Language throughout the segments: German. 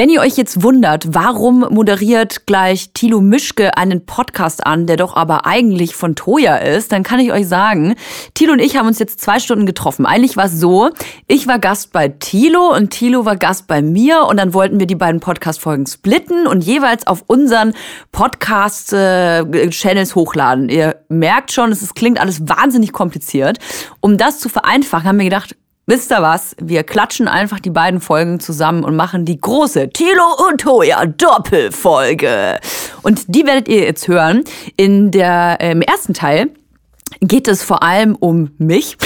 Wenn ihr euch jetzt wundert, warum moderiert gleich Thilo Mischke einen Podcast an, der doch aber eigentlich von Toya ist, dann kann ich euch sagen, Thilo und ich haben uns jetzt zwei Stunden getroffen. Eigentlich war es so, ich war Gast bei Thilo und Thilo war Gast bei mir und dann wollten wir die beiden Podcast-Folgen splitten und jeweils auf unseren Podcast-Channels hochladen. Ihr merkt schon, es klingt alles wahnsinnig kompliziert. Um das zu vereinfachen, haben wir gedacht, Wisst ihr was? Wir klatschen einfach die beiden Folgen zusammen und machen die große Tilo und Toya Doppelfolge. Und die werdet ihr jetzt hören. In der, äh, Im ersten Teil geht es vor allem um mich.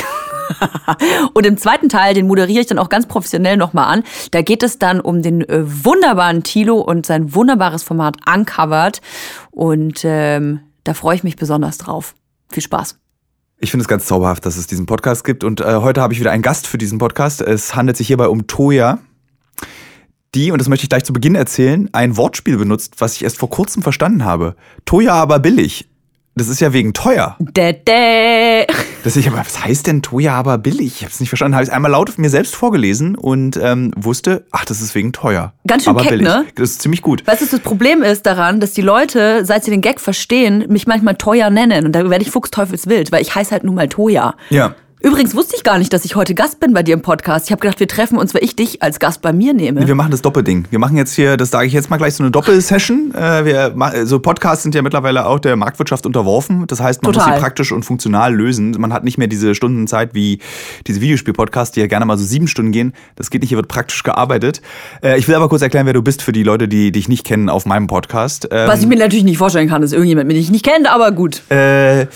und im zweiten Teil, den moderiere ich dann auch ganz professionell nochmal an. Da geht es dann um den äh, wunderbaren Tilo und sein wunderbares Format Uncovered. Und ähm, da freue ich mich besonders drauf. Viel Spaß. Ich finde es ganz zauberhaft, dass es diesen Podcast gibt. Und äh, heute habe ich wieder einen Gast für diesen Podcast. Es handelt sich hierbei um Toya, die, und das möchte ich gleich zu Beginn erzählen, ein Wortspiel benutzt, was ich erst vor kurzem verstanden habe. Toya aber billig. Das ist ja wegen teuer. Dä, dä. Das ich aber, was heißt denn Toya aber billig? Ich habe es nicht verstanden. Habe ich es einmal laut mir selbst vorgelesen und ähm, wusste, ach, das ist wegen teuer. Ganz schön aber keck, billig. ne? Das ist ziemlich gut. Weißt du, das Problem ist daran, dass die Leute, seit sie den Gag verstehen, mich manchmal Toya nennen. Und da werde ich fuchsteufelswild, weil ich heiße halt nun mal Toya. Ja. Übrigens wusste ich gar nicht, dass ich heute Gast bin bei dir im Podcast. Ich habe gedacht, wir treffen uns, weil ich dich als Gast bei mir nehme. Wir machen das Doppelding. Wir machen jetzt hier, das sage ich jetzt mal gleich, so eine Doppelsession. Äh, wir, so Podcasts sind ja mittlerweile auch der Marktwirtschaft unterworfen. Das heißt, man muss Total. sie praktisch und funktional lösen. Man hat nicht mehr diese Stundenzeit wie diese Videospiel-Podcasts, die ja gerne mal so sieben Stunden gehen. Das geht nicht, hier wird praktisch gearbeitet. Äh, ich will aber kurz erklären, wer du bist für die Leute, die dich nicht kennen auf meinem Podcast. Ähm, Was ich mir natürlich nicht vorstellen kann, ist irgendjemand, den ich nicht kenne, aber gut. äh,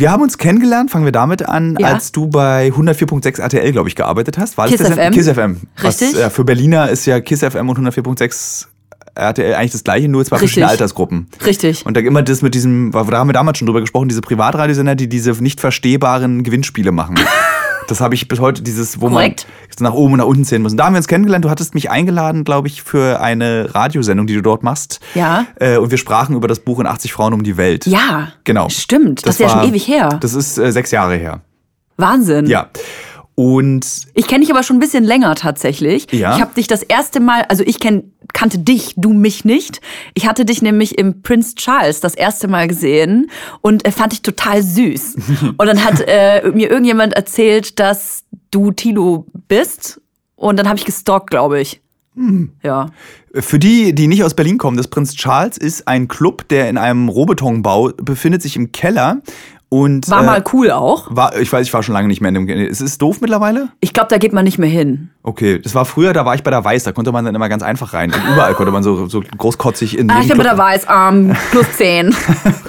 wir haben uns kennengelernt, fangen wir damit an, Ja. als du bei 104.6 RTL, glaube ich, gearbeitet hast. War das Kiss das FM. Kiss FM. Was, Richtig. äh, für Berliner ist ja Kiss FM und 104.6 RTL eigentlich das gleiche, nur zwei Richtig. verschiedene Altersgruppen. Richtig. Und da immer das mit diesem, da haben wir damals schon drüber gesprochen, diese Privatradiosender, die diese nicht verstehbaren Gewinnspiele machen. Das habe ich bis heute, dieses, wo Korrekt. man nach oben und nach unten zählen muss. Und da haben wir uns kennengelernt. Du hattest mich eingeladen, glaube ich, für eine Radiosendung, die du dort machst. Ja. Äh, und wir sprachen über das Buch in 80 Frauen um die Welt. Ja. Genau. Stimmt. Das, ist ja war- schon ewig her. Das ist äh, sechs Jahre her. Wahnsinn. Ja. Und Ich kenne dich aber schon ein bisschen länger tatsächlich. Ja? Ich habe dich das erste Mal, also ich kenn, kannte dich, du mich nicht. Ich hatte dich nämlich im Prince Charles das erste Mal gesehen und äh, fand dich total süß. und dann hat äh, mir irgendjemand erzählt, dass du Tilo bist und dann habe ich gestalkt, glaube ich. Hm. Ja. für die, die nicht aus Berlin kommen, das Prinz Charles ist ein Club, der in einem Rohbetonbau befindet sich im Keller. Und, War äh, mal cool auch. War, ich weiß, ich war schon lange nicht mehr in dem. Ist es doof mittlerweile? Ich glaube, da geht man nicht mehr hin. Okay, das war früher, da war ich bei der Weiß, da konnte man dann immer ganz einfach rein. Und überall konnte man so, so großkotzig in Ah, ich bin Club- der Weißarm, plus 10.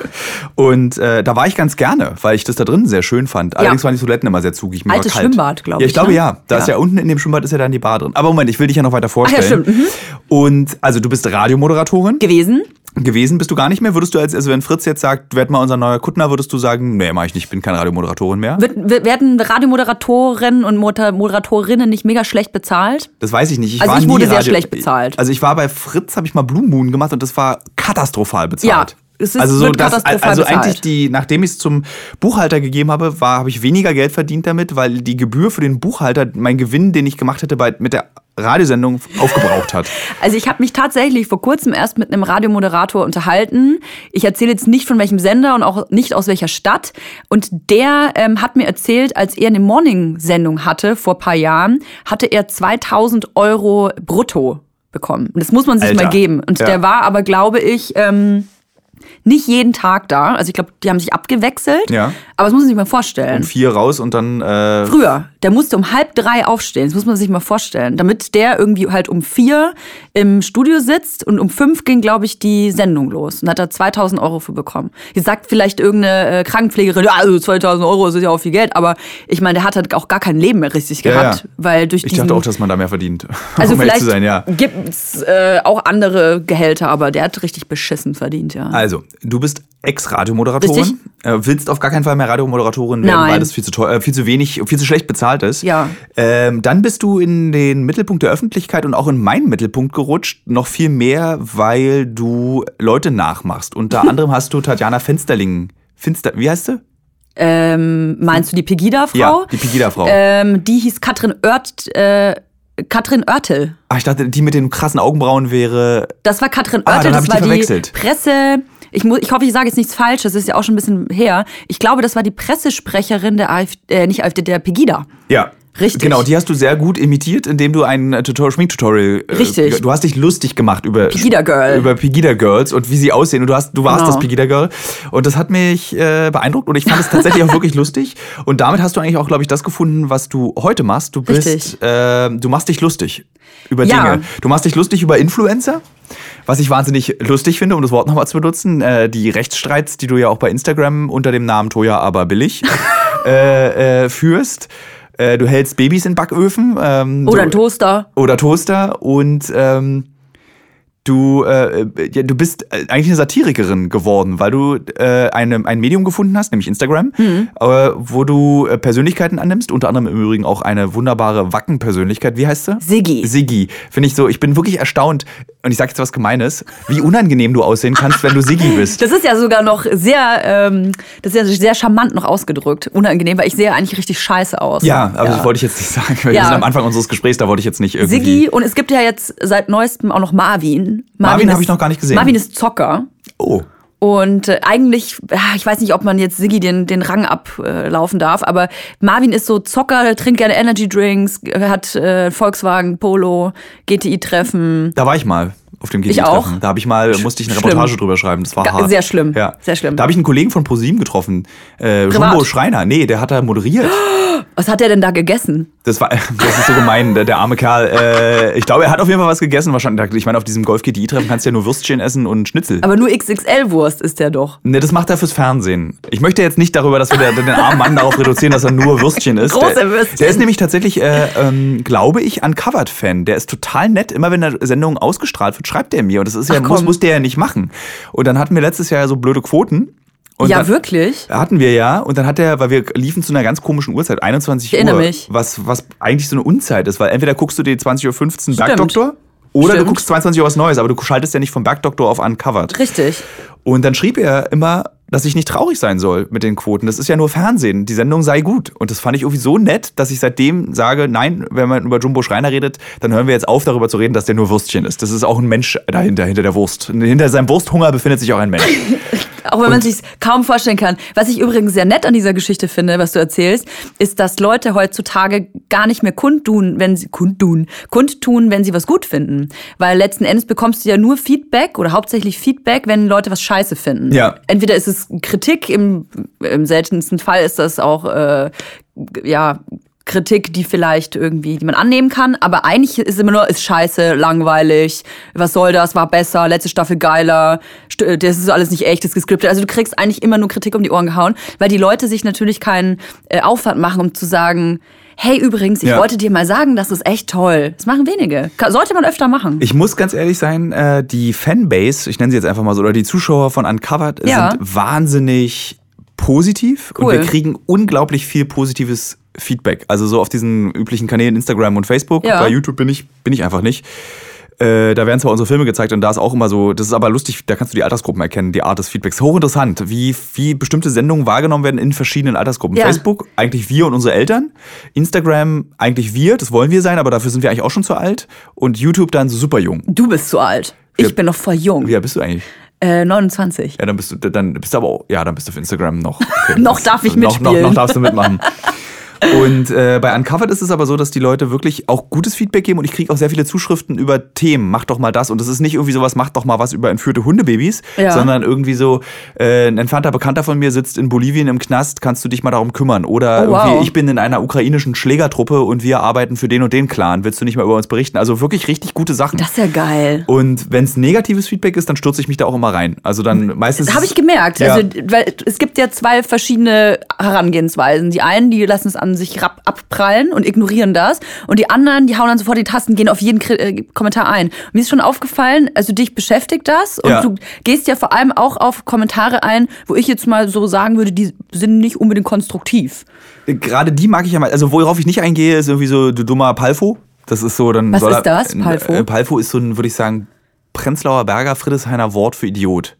Und äh, da war ich ganz gerne, weil ich das da drin sehr schön fand. Allerdings waren die Toiletten immer sehr zugig. Mir Altes. Schwimmbad, glaub Ja, ich ich, glaube ne? ja. Da ist Ja. ja unten in dem Schwimmbad ist ja dann die Bar drin. Aber Moment, ich will dich ja noch weiter vorstellen. stimmt, mhm. Und also du bist Radiomoderatorin gewesen. Gewesen, bist du gar nicht mehr? Würdest du als, also wenn Fritz jetzt sagt, werd mal unser neuer Kuttner, würdest du sagen, nee, mach ich nicht, ich bin keine Radiomoderatorin mehr? Wird, werden Radiomoderatoren und Moder- Moderatorinnen nicht mega schlecht bezahlt? Das weiß ich nicht. Ich Also ich wurde sehr Radio- schlecht bezahlt. Also ich war bei Fritz, habe ich mal Blue Moon gemacht und das war katastrophal bezahlt. Ja, es ist- also so wird das, katastrophal also bezahlt. eigentlich die, nachdem ich es zum Buchhalter gegeben habe, war habe ich weniger Geld verdient damit, weil die Gebühr für den Buchhalter mein Gewinn, den ich gemacht hätte bei, mit der Radiosendung aufgebraucht hat. Also ich habe mich tatsächlich vor kurzem erst mit einem Radiomoderator unterhalten. Ich erzähle jetzt nicht von welchem Sender und auch nicht aus welcher Stadt. Und der ähm, hat mir erzählt, als er eine Morning-Sendung hatte vor paar Jahren, hatte er 2000 Euro brutto bekommen. Und das muss man sich Alter. mal geben. Und Ja. der war aber, glaube ich, ähm, nicht jeden Tag da. Also ich glaube, die haben sich abgewechselt. Ja. Aber das muss man sich mal vorstellen. Um vier raus und dann äh, Früher, der musste um halb drei aufstehen, das muss man sich mal vorstellen, damit der irgendwie halt um vier im Studio sitzt und um fünf ging, glaube ich, die Sendung los und hat da 2000 Euro für bekommen. Jetzt sagt vielleicht irgendeine äh, Krankenpflegerin, ja, also 2000 Euro, ist ja auch viel Geld, aber ich meine, der hat halt auch gar kein Leben mehr richtig Ja, gehabt, ja. weil durch ich dachte auch, dass man da mehr verdient. also um vielleicht ja. gibt's äh, auch andere Gehälter, aber der hat richtig beschissen verdient, ja. Also, du bist Ex-Radiomoderatorin, äh, willst auf gar keinen Fall mehr Radiomoderatorin werden, Nein. weil das viel zu, teuer, äh, viel zu wenig, viel zu schlecht bezahlt ist. Ja. Ähm, dann bist du in den Mittelpunkt der Öffentlichkeit und auch in meinen Mittelpunkt gerutscht, noch viel mehr, weil du Leute nachmachst. Unter anderem hast du Tatjana Fensterling, Finster, wie heißt sie? Ähm, meinst du die Pegida-Frau? Ja, die Pegida-Frau. Ähm, die hieß Katrin Oert, äh, Katrin Oertel. Ah, ich dachte, die mit den krassen Augenbrauen wäre. Das war Katrin Ah, Oertel, hab das war die. Presse. Ich, muss, ich hoffe, ich sage jetzt nichts falsch, das ist ja auch schon ein bisschen her. Ich glaube, das war die Pressesprecherin der AfD, äh, nicht AfD, der Pegida. Ja. Richtig. Genau, die hast du sehr gut imitiert, indem du ein äh, Tutorial, Schminktutorial. äh, Richtig. Du hast dich lustig gemacht über Pegida Girl. über Pegida Girls und wie sie aussehen. Und du hast, du warst Genau. das Pegida Girl. Und das hat mich äh, beeindruckt und ich fand es tatsächlich auch wirklich lustig. Und damit hast du eigentlich auch, glaube ich, das gefunden, was du heute machst. Du bist, äh, du machst dich lustig über Ja. Dinge. Du machst dich lustig über Influencer. Was ich wahnsinnig lustig finde, um das Wort nochmal zu benutzen, äh, die Rechtsstreits, die du ja auch bei Instagram unter dem Namen Toja aber billig äh, äh, führst. Äh, du hältst Babys in Backöfen. Ähm, Oder ein Toaster. oder Toaster und ähm, du, äh, ja, du bist äh, eigentlich eine Satirikerin geworden, weil du äh, eine, ein Medium gefunden hast, nämlich Instagram, Mhm. äh, wo du äh, Persönlichkeiten annimmst, unter anderem im Übrigen auch eine wunderbare Wacken-Persönlichkeit. Wie heißt sie? Siggi. Siggi. Finde ich so, ich bin wirklich erstaunt, und ich sage jetzt was Gemeines, wie unangenehm du aussehen kannst, wenn du Siggi bist. Das ist ja sogar noch sehr, ähm, das ist ja sehr charmant noch ausgedrückt. Unangenehm, weil ich sehe eigentlich richtig scheiße aus. Ja, aber das wollte ich jetzt nicht sagen, weil Ja. wir sind am Anfang unseres Gesprächs, da wollte ich jetzt nicht irgendwie... Siggi und es gibt ja jetzt seit neuestem auch noch Marvin. Marvin ist- habe ich noch gar nicht gesehen. Marvin ist Zocker. Oh. Und äh, eigentlich, ich weiß nicht, ob man jetzt Siggi den, den Rang ablaufen darf, aber Marvin ist so Zocker, der trinkt gerne Energy Drinks, hat äh, Volkswagen, Polo, GTI-Treffen. Da war ich mal auf dem Ich GT-Treffen. auch. Da habe ich mal, musste ich eine Schlimm. Reportage drüber schreiben. Das war Ga- hart. sehr schlimm. Ja. Sehr schlimm. Da habe ich einen Kollegen von ProSieben getroffen. Äh? Jumbo Schreiner. Nee, der hat da moderiert. Was hat er denn da gegessen? Das war, das ist so gemein, der, der arme Kerl. Äh, ich glaube, er hat auf jeden Fall was gegessen. Wahrscheinlich, ich meine, auf diesem Golf GTI-Treffen kannst du ja nur Würstchen essen und Schnitzel. Aber nur XXL-Wurst ist der doch. Ne, das macht er fürs Fernsehen. Ich möchte jetzt nicht darüber, dass wir den, den armen Mann darauf reduzieren, dass er nur Würstchen isst. Große der, Würstchen. Der ist nämlich tatsächlich, äh, ähm, glaube ich, Uncovered-Fan. Der ist total nett. Immer wenn eine Sendung ausgestrahlt wird, schreibt er mir. Und das ist ja, Ach, muss, muss der ja nicht machen. Und dann hatten wir letztes Jahr so blöde Quoten. Und ja, wirklich? Hatten wir ja. Und dann hat er, weil wir liefen zu einer ganz komischen Uhrzeit, 21 Ich erinnere Uhr. mich. Was, was eigentlich so eine Unzeit ist, weil entweder guckst du dir 20.15 Uhr Bergdoktor oder du Stimmt. guckst 22 Uhr was Neues, aber du schaltest ja nicht vom Bergdoktor auf Uncovered. Richtig. Und dann schrieb er immer, dass ich nicht traurig sein soll mit den Quoten. Das ist ja nur Fernsehen. Die Sendung sei gut. Und das fand ich irgendwie so nett, dass ich seitdem sage, nein, wenn man über Jumbo Schreiner redet, dann hören wir jetzt auf, darüber zu reden, dass der nur Würstchen ist. Das ist auch ein Mensch dahinter, hinter der Wurst. Hinter seinem Wursthunger befindet sich auch ein Mensch. Auch wenn man sich kaum vorstellen kann. Was ich übrigens sehr nett an dieser Geschichte finde, was du erzählst, ist, dass Leute heutzutage gar nicht mehr kundtun, wenn sie kundtun, kundtun, wenn sie was gut finden. Weil letzten Endes bekommst du ja nur Feedback oder hauptsächlich Feedback, wenn Leute was scheiße finden. Ja. Entweder ist es Kritik, im, im seltensten Fall ist das auch äh, ja Kritik, die vielleicht irgendwie, die man annehmen kann, aber eigentlich ist immer nur, ist scheiße, langweilig, was soll das, war besser, letzte Staffel geiler, st- das ist alles nicht echt, das ist gescriptet. Also du kriegst eigentlich immer nur Kritik um die Ohren gehauen, weil die Leute sich natürlich keinen äh, Aufwand machen, um zu sagen, hey übrigens, ich Ja. wollte dir mal sagen, das ist echt toll. Das machen wenige. Sollte man öfter machen. Ich muss ganz ehrlich sein, äh, die Fanbase, ich nenne sie jetzt einfach mal so, oder die Zuschauer von Uncovered Ja. sind wahnsinnig positiv Cool. und wir kriegen unglaublich viel positives Feedback. Also so auf diesen üblichen Kanälen Instagram und Facebook. Ja. Bei YouTube bin ich, bin ich einfach nicht. Äh, da werden zwar unsere Filme gezeigt und da ist auch immer so, das ist aber lustig, da kannst du die Altersgruppen erkennen, die Art des Feedbacks. Hochinteressant, wie, wie bestimmte Sendungen wahrgenommen werden in verschiedenen Altersgruppen. Ja. Facebook, eigentlich wir und unsere Eltern. Instagram, eigentlich wir, das wollen wir sein, aber dafür sind wir eigentlich auch schon zu alt. Und YouTube dann so super jung. Du bist zu alt. Ich Ja. bin noch voll jung. Wie alt bist du eigentlich? Äh, 29. Ja, dann bist du, dann bist du aber auch, ja, dann bist du für Instagram noch. Okay. Noch darf ich noch, noch, mitspielen. noch darfst du mitmachen. Und äh, bei Uncovered ist es aber so, dass die Leute wirklich auch gutes Feedback geben und ich kriege auch sehr viele Zuschriften über Themen. Mach doch mal das. Und das ist nicht irgendwie sowas, mach doch mal was über entführte Hundebabys, Ja. sondern irgendwie so, äh, ein entfernter Bekannter von mir sitzt in Bolivien im Knast, kannst du dich mal darum kümmern? Oder Oh, wow. ich bin in einer ukrainischen Schlägertruppe und wir arbeiten für den und den Clan. Willst du nicht mal über uns berichten? Also wirklich richtig gute Sachen. Das ist ja geil. und wenn es negatives Feedback ist, dann stürze ich mich da auch immer rein. Also dann meistens. Habe ich gemerkt. Ja. Also, weil es gibt ja zwei verschiedene Herangehensweisen. Die einen, die lassen es an sich rab abprallen und ignorieren das. Und die anderen, die hauen dann sofort die Tasten, gehen auf jeden Kri äh, Kommentar ein. Und mir ist schon aufgefallen, also dich beschäftigt das. Und Ja. du gehst ja vor allem auch auf Kommentare ein, wo ich jetzt mal so sagen würde, die sind nicht unbedingt konstruktiv. Gerade die mag ich ja mal. Also worauf ich nicht eingehe, ist irgendwie so du dummer Palfo. Das ist so dann. Was ist das, Palfo? Äh, Palfo ist so ein, würde ich sagen, Prenzlauer Berger Friedrichshainer Wort für Idiot.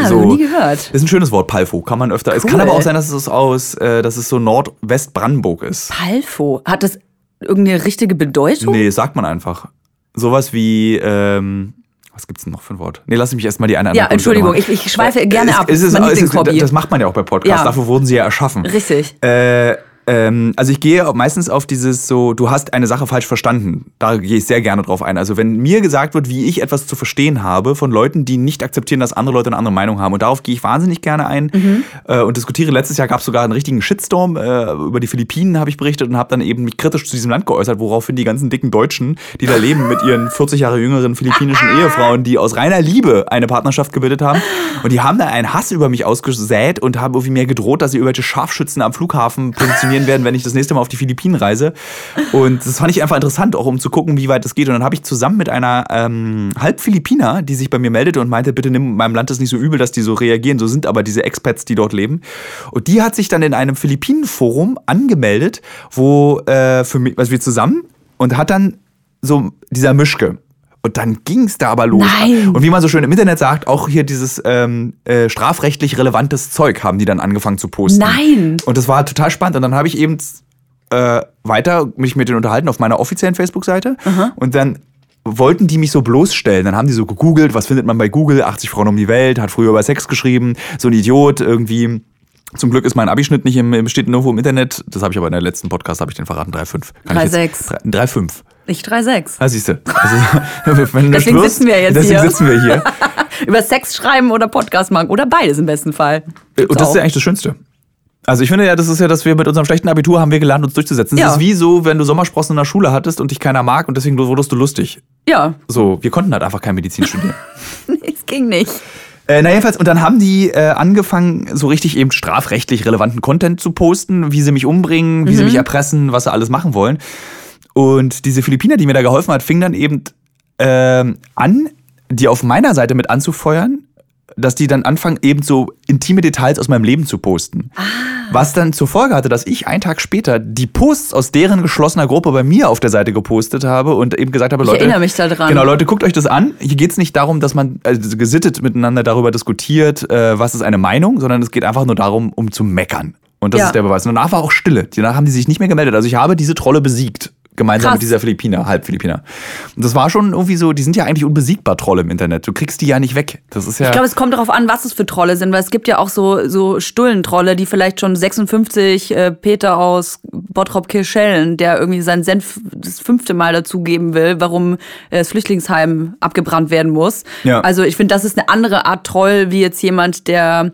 Ah, So. nie gehört. Ist ein schönes Wort, Palfo. Kann man öfter. Es Cool. kann aber auch sein, dass es aus, äh, dass es so Nordwestbrandenburg ist. Palfo. Hat das irgendeine richtige Bedeutung? Nee, sagt man einfach. Sowas wie, ähm, was gibt's denn noch für ein Wort? Nee, lass mich erstmal die eine Ja, andere Entschuldigung, Kunst ich, ich schweife gerne es, ab. Es es Lieblingshobby. das macht man ja auch bei Podcasts, Ja. dafür wurden sie ja erschaffen. Richtig. Äh, ähm, also ich gehe meistens auf dieses so, du hast eine Sache falsch verstanden. Da gehe ich sehr gerne drauf ein. Also wenn mir gesagt wird, wie ich etwas zu verstehen habe von Leuten, die nicht akzeptieren, dass andere Leute eine andere Meinung haben. Und darauf gehe ich wahnsinnig gerne ein Mhm. äh, und diskutiere. Letztes Jahr gab es sogar einen richtigen Shitstorm. Äh, über die Philippinen habe ich berichtet und habe dann eben mich kritisch zu diesem Land geäußert, woraufhin die ganzen dicken Deutschen, die da leben mit ihren 40 Jahre jüngeren philippinischen Ehefrauen, die aus reiner Liebe eine Partnerschaft gebildet haben. Und die haben da einen Hass über mich ausgesät und haben irgendwie mir gedroht, dass sie irgendwelche Scharfschützen am Flughafen positionieren werden, wenn ich das nächste Mal auf die Philippinen reise. Und das fand ich einfach interessant, auch um zu gucken, wie weit es geht. Und dann habe ich zusammen mit einer ähm, Halbphilippiner, die sich bei mir meldete und meinte, bitte nimm meinem Land das nicht so übel, dass die so reagieren. So sind aber diese Expats, die dort leben. Und die hat sich dann in einem Philippinen-Forum angemeldet, wo äh, für mich, also wir zusammen und hat dann so dieser Mischke. Und dann ging es da aber los. Nein. Und wie man so schön im Internet sagt, auch hier dieses ähm, äh, strafrechtlich relevantes Zeug haben die dann angefangen zu posten. Nein. Und das war total spannend. Und dann habe ich eben äh, weiter mich mit denen unterhalten auf meiner offiziellen Facebook-Seite. Und dann wollten die mich so bloßstellen. Dann haben die so gegoogelt, was findet man bei Google? 80 Frauen um die Welt, hat früher über Sex geschrieben, so ein Idiot irgendwie. Zum Glück ist mein Abischnitt nicht im, steht nirgendwo im Internet. Das habe ich aber in der letzten Podcast habe ich den verraten 3,5. Kann ich 3,6. jetzt- 3 3,5. Ich 3,6. Ah, siehst du. Also, du Deswegen schwörst, sitzen wir jetzt deswegen hier. sitzen wir hier. Über Sex schreiben oder Podcast machen. Oder beides im besten Fall. Gibt's Und das ist ja eigentlich das Schönste. Also ich finde ja, das ist ja, dass wir mit unserem schlechten Abitur haben wir gelernt, uns durchzusetzen. Das Ja. ist wie so, wenn du Sommersprossen in der Schule hattest und dich keiner mag und deswegen wurdest du lustig. ja, So, wir konnten halt einfach kein Medizin studieren. es ging nicht. Äh, na jedenfalls, und dann haben die äh, angefangen, so richtig eben strafrechtlich relevanten Content zu posten, wie sie mich umbringen, wie sie mich erpressen, was sie alles machen wollen. Und diese Philippiner, die mir da geholfen hat, fing dann eben ähm, an, die auf meiner Seite mit anzufeuern, dass die dann anfangen, eben so intime Details aus meinem Leben zu posten. Was dann zur Folge hatte, dass ich einen Tag später die Posts aus deren geschlossener Gruppe bei mir auf der Seite gepostet habe und eben gesagt habe, Ich Leute, erinnere mich da dran. Genau, Leute, guckt euch das an. Hier geht es nicht darum, dass man also gesittet miteinander darüber diskutiert, äh, was ist eine Meinung, sondern es geht einfach nur darum, um zu meckern. Und das Ja. ist der Beweis. Und danach war auch Stille. Danach haben die sich nicht mehr gemeldet. Also ich habe diese Trolle besiegt. Gemeinsam Krass. mit dieser Philippiner, Halbphilippiner. Und das war schon irgendwie so, die sind ja eigentlich unbesiegbar Trolle im Internet. Du kriegst die ja nicht weg. Das ist ja. Ich glaube, es kommt darauf an, was es für Trolle sind, weil es gibt ja auch so, so Stullentrolle, die vielleicht schon 56 äh, Peter aus Bottrop-Kirschellen, der irgendwie seinen Senf das fünfte Mal dazugeben will, warum äh, das Flüchtlingsheim abgebrannt werden muss. Ja. Also ich finde, das ist eine andere Art Troll, wie jetzt jemand, der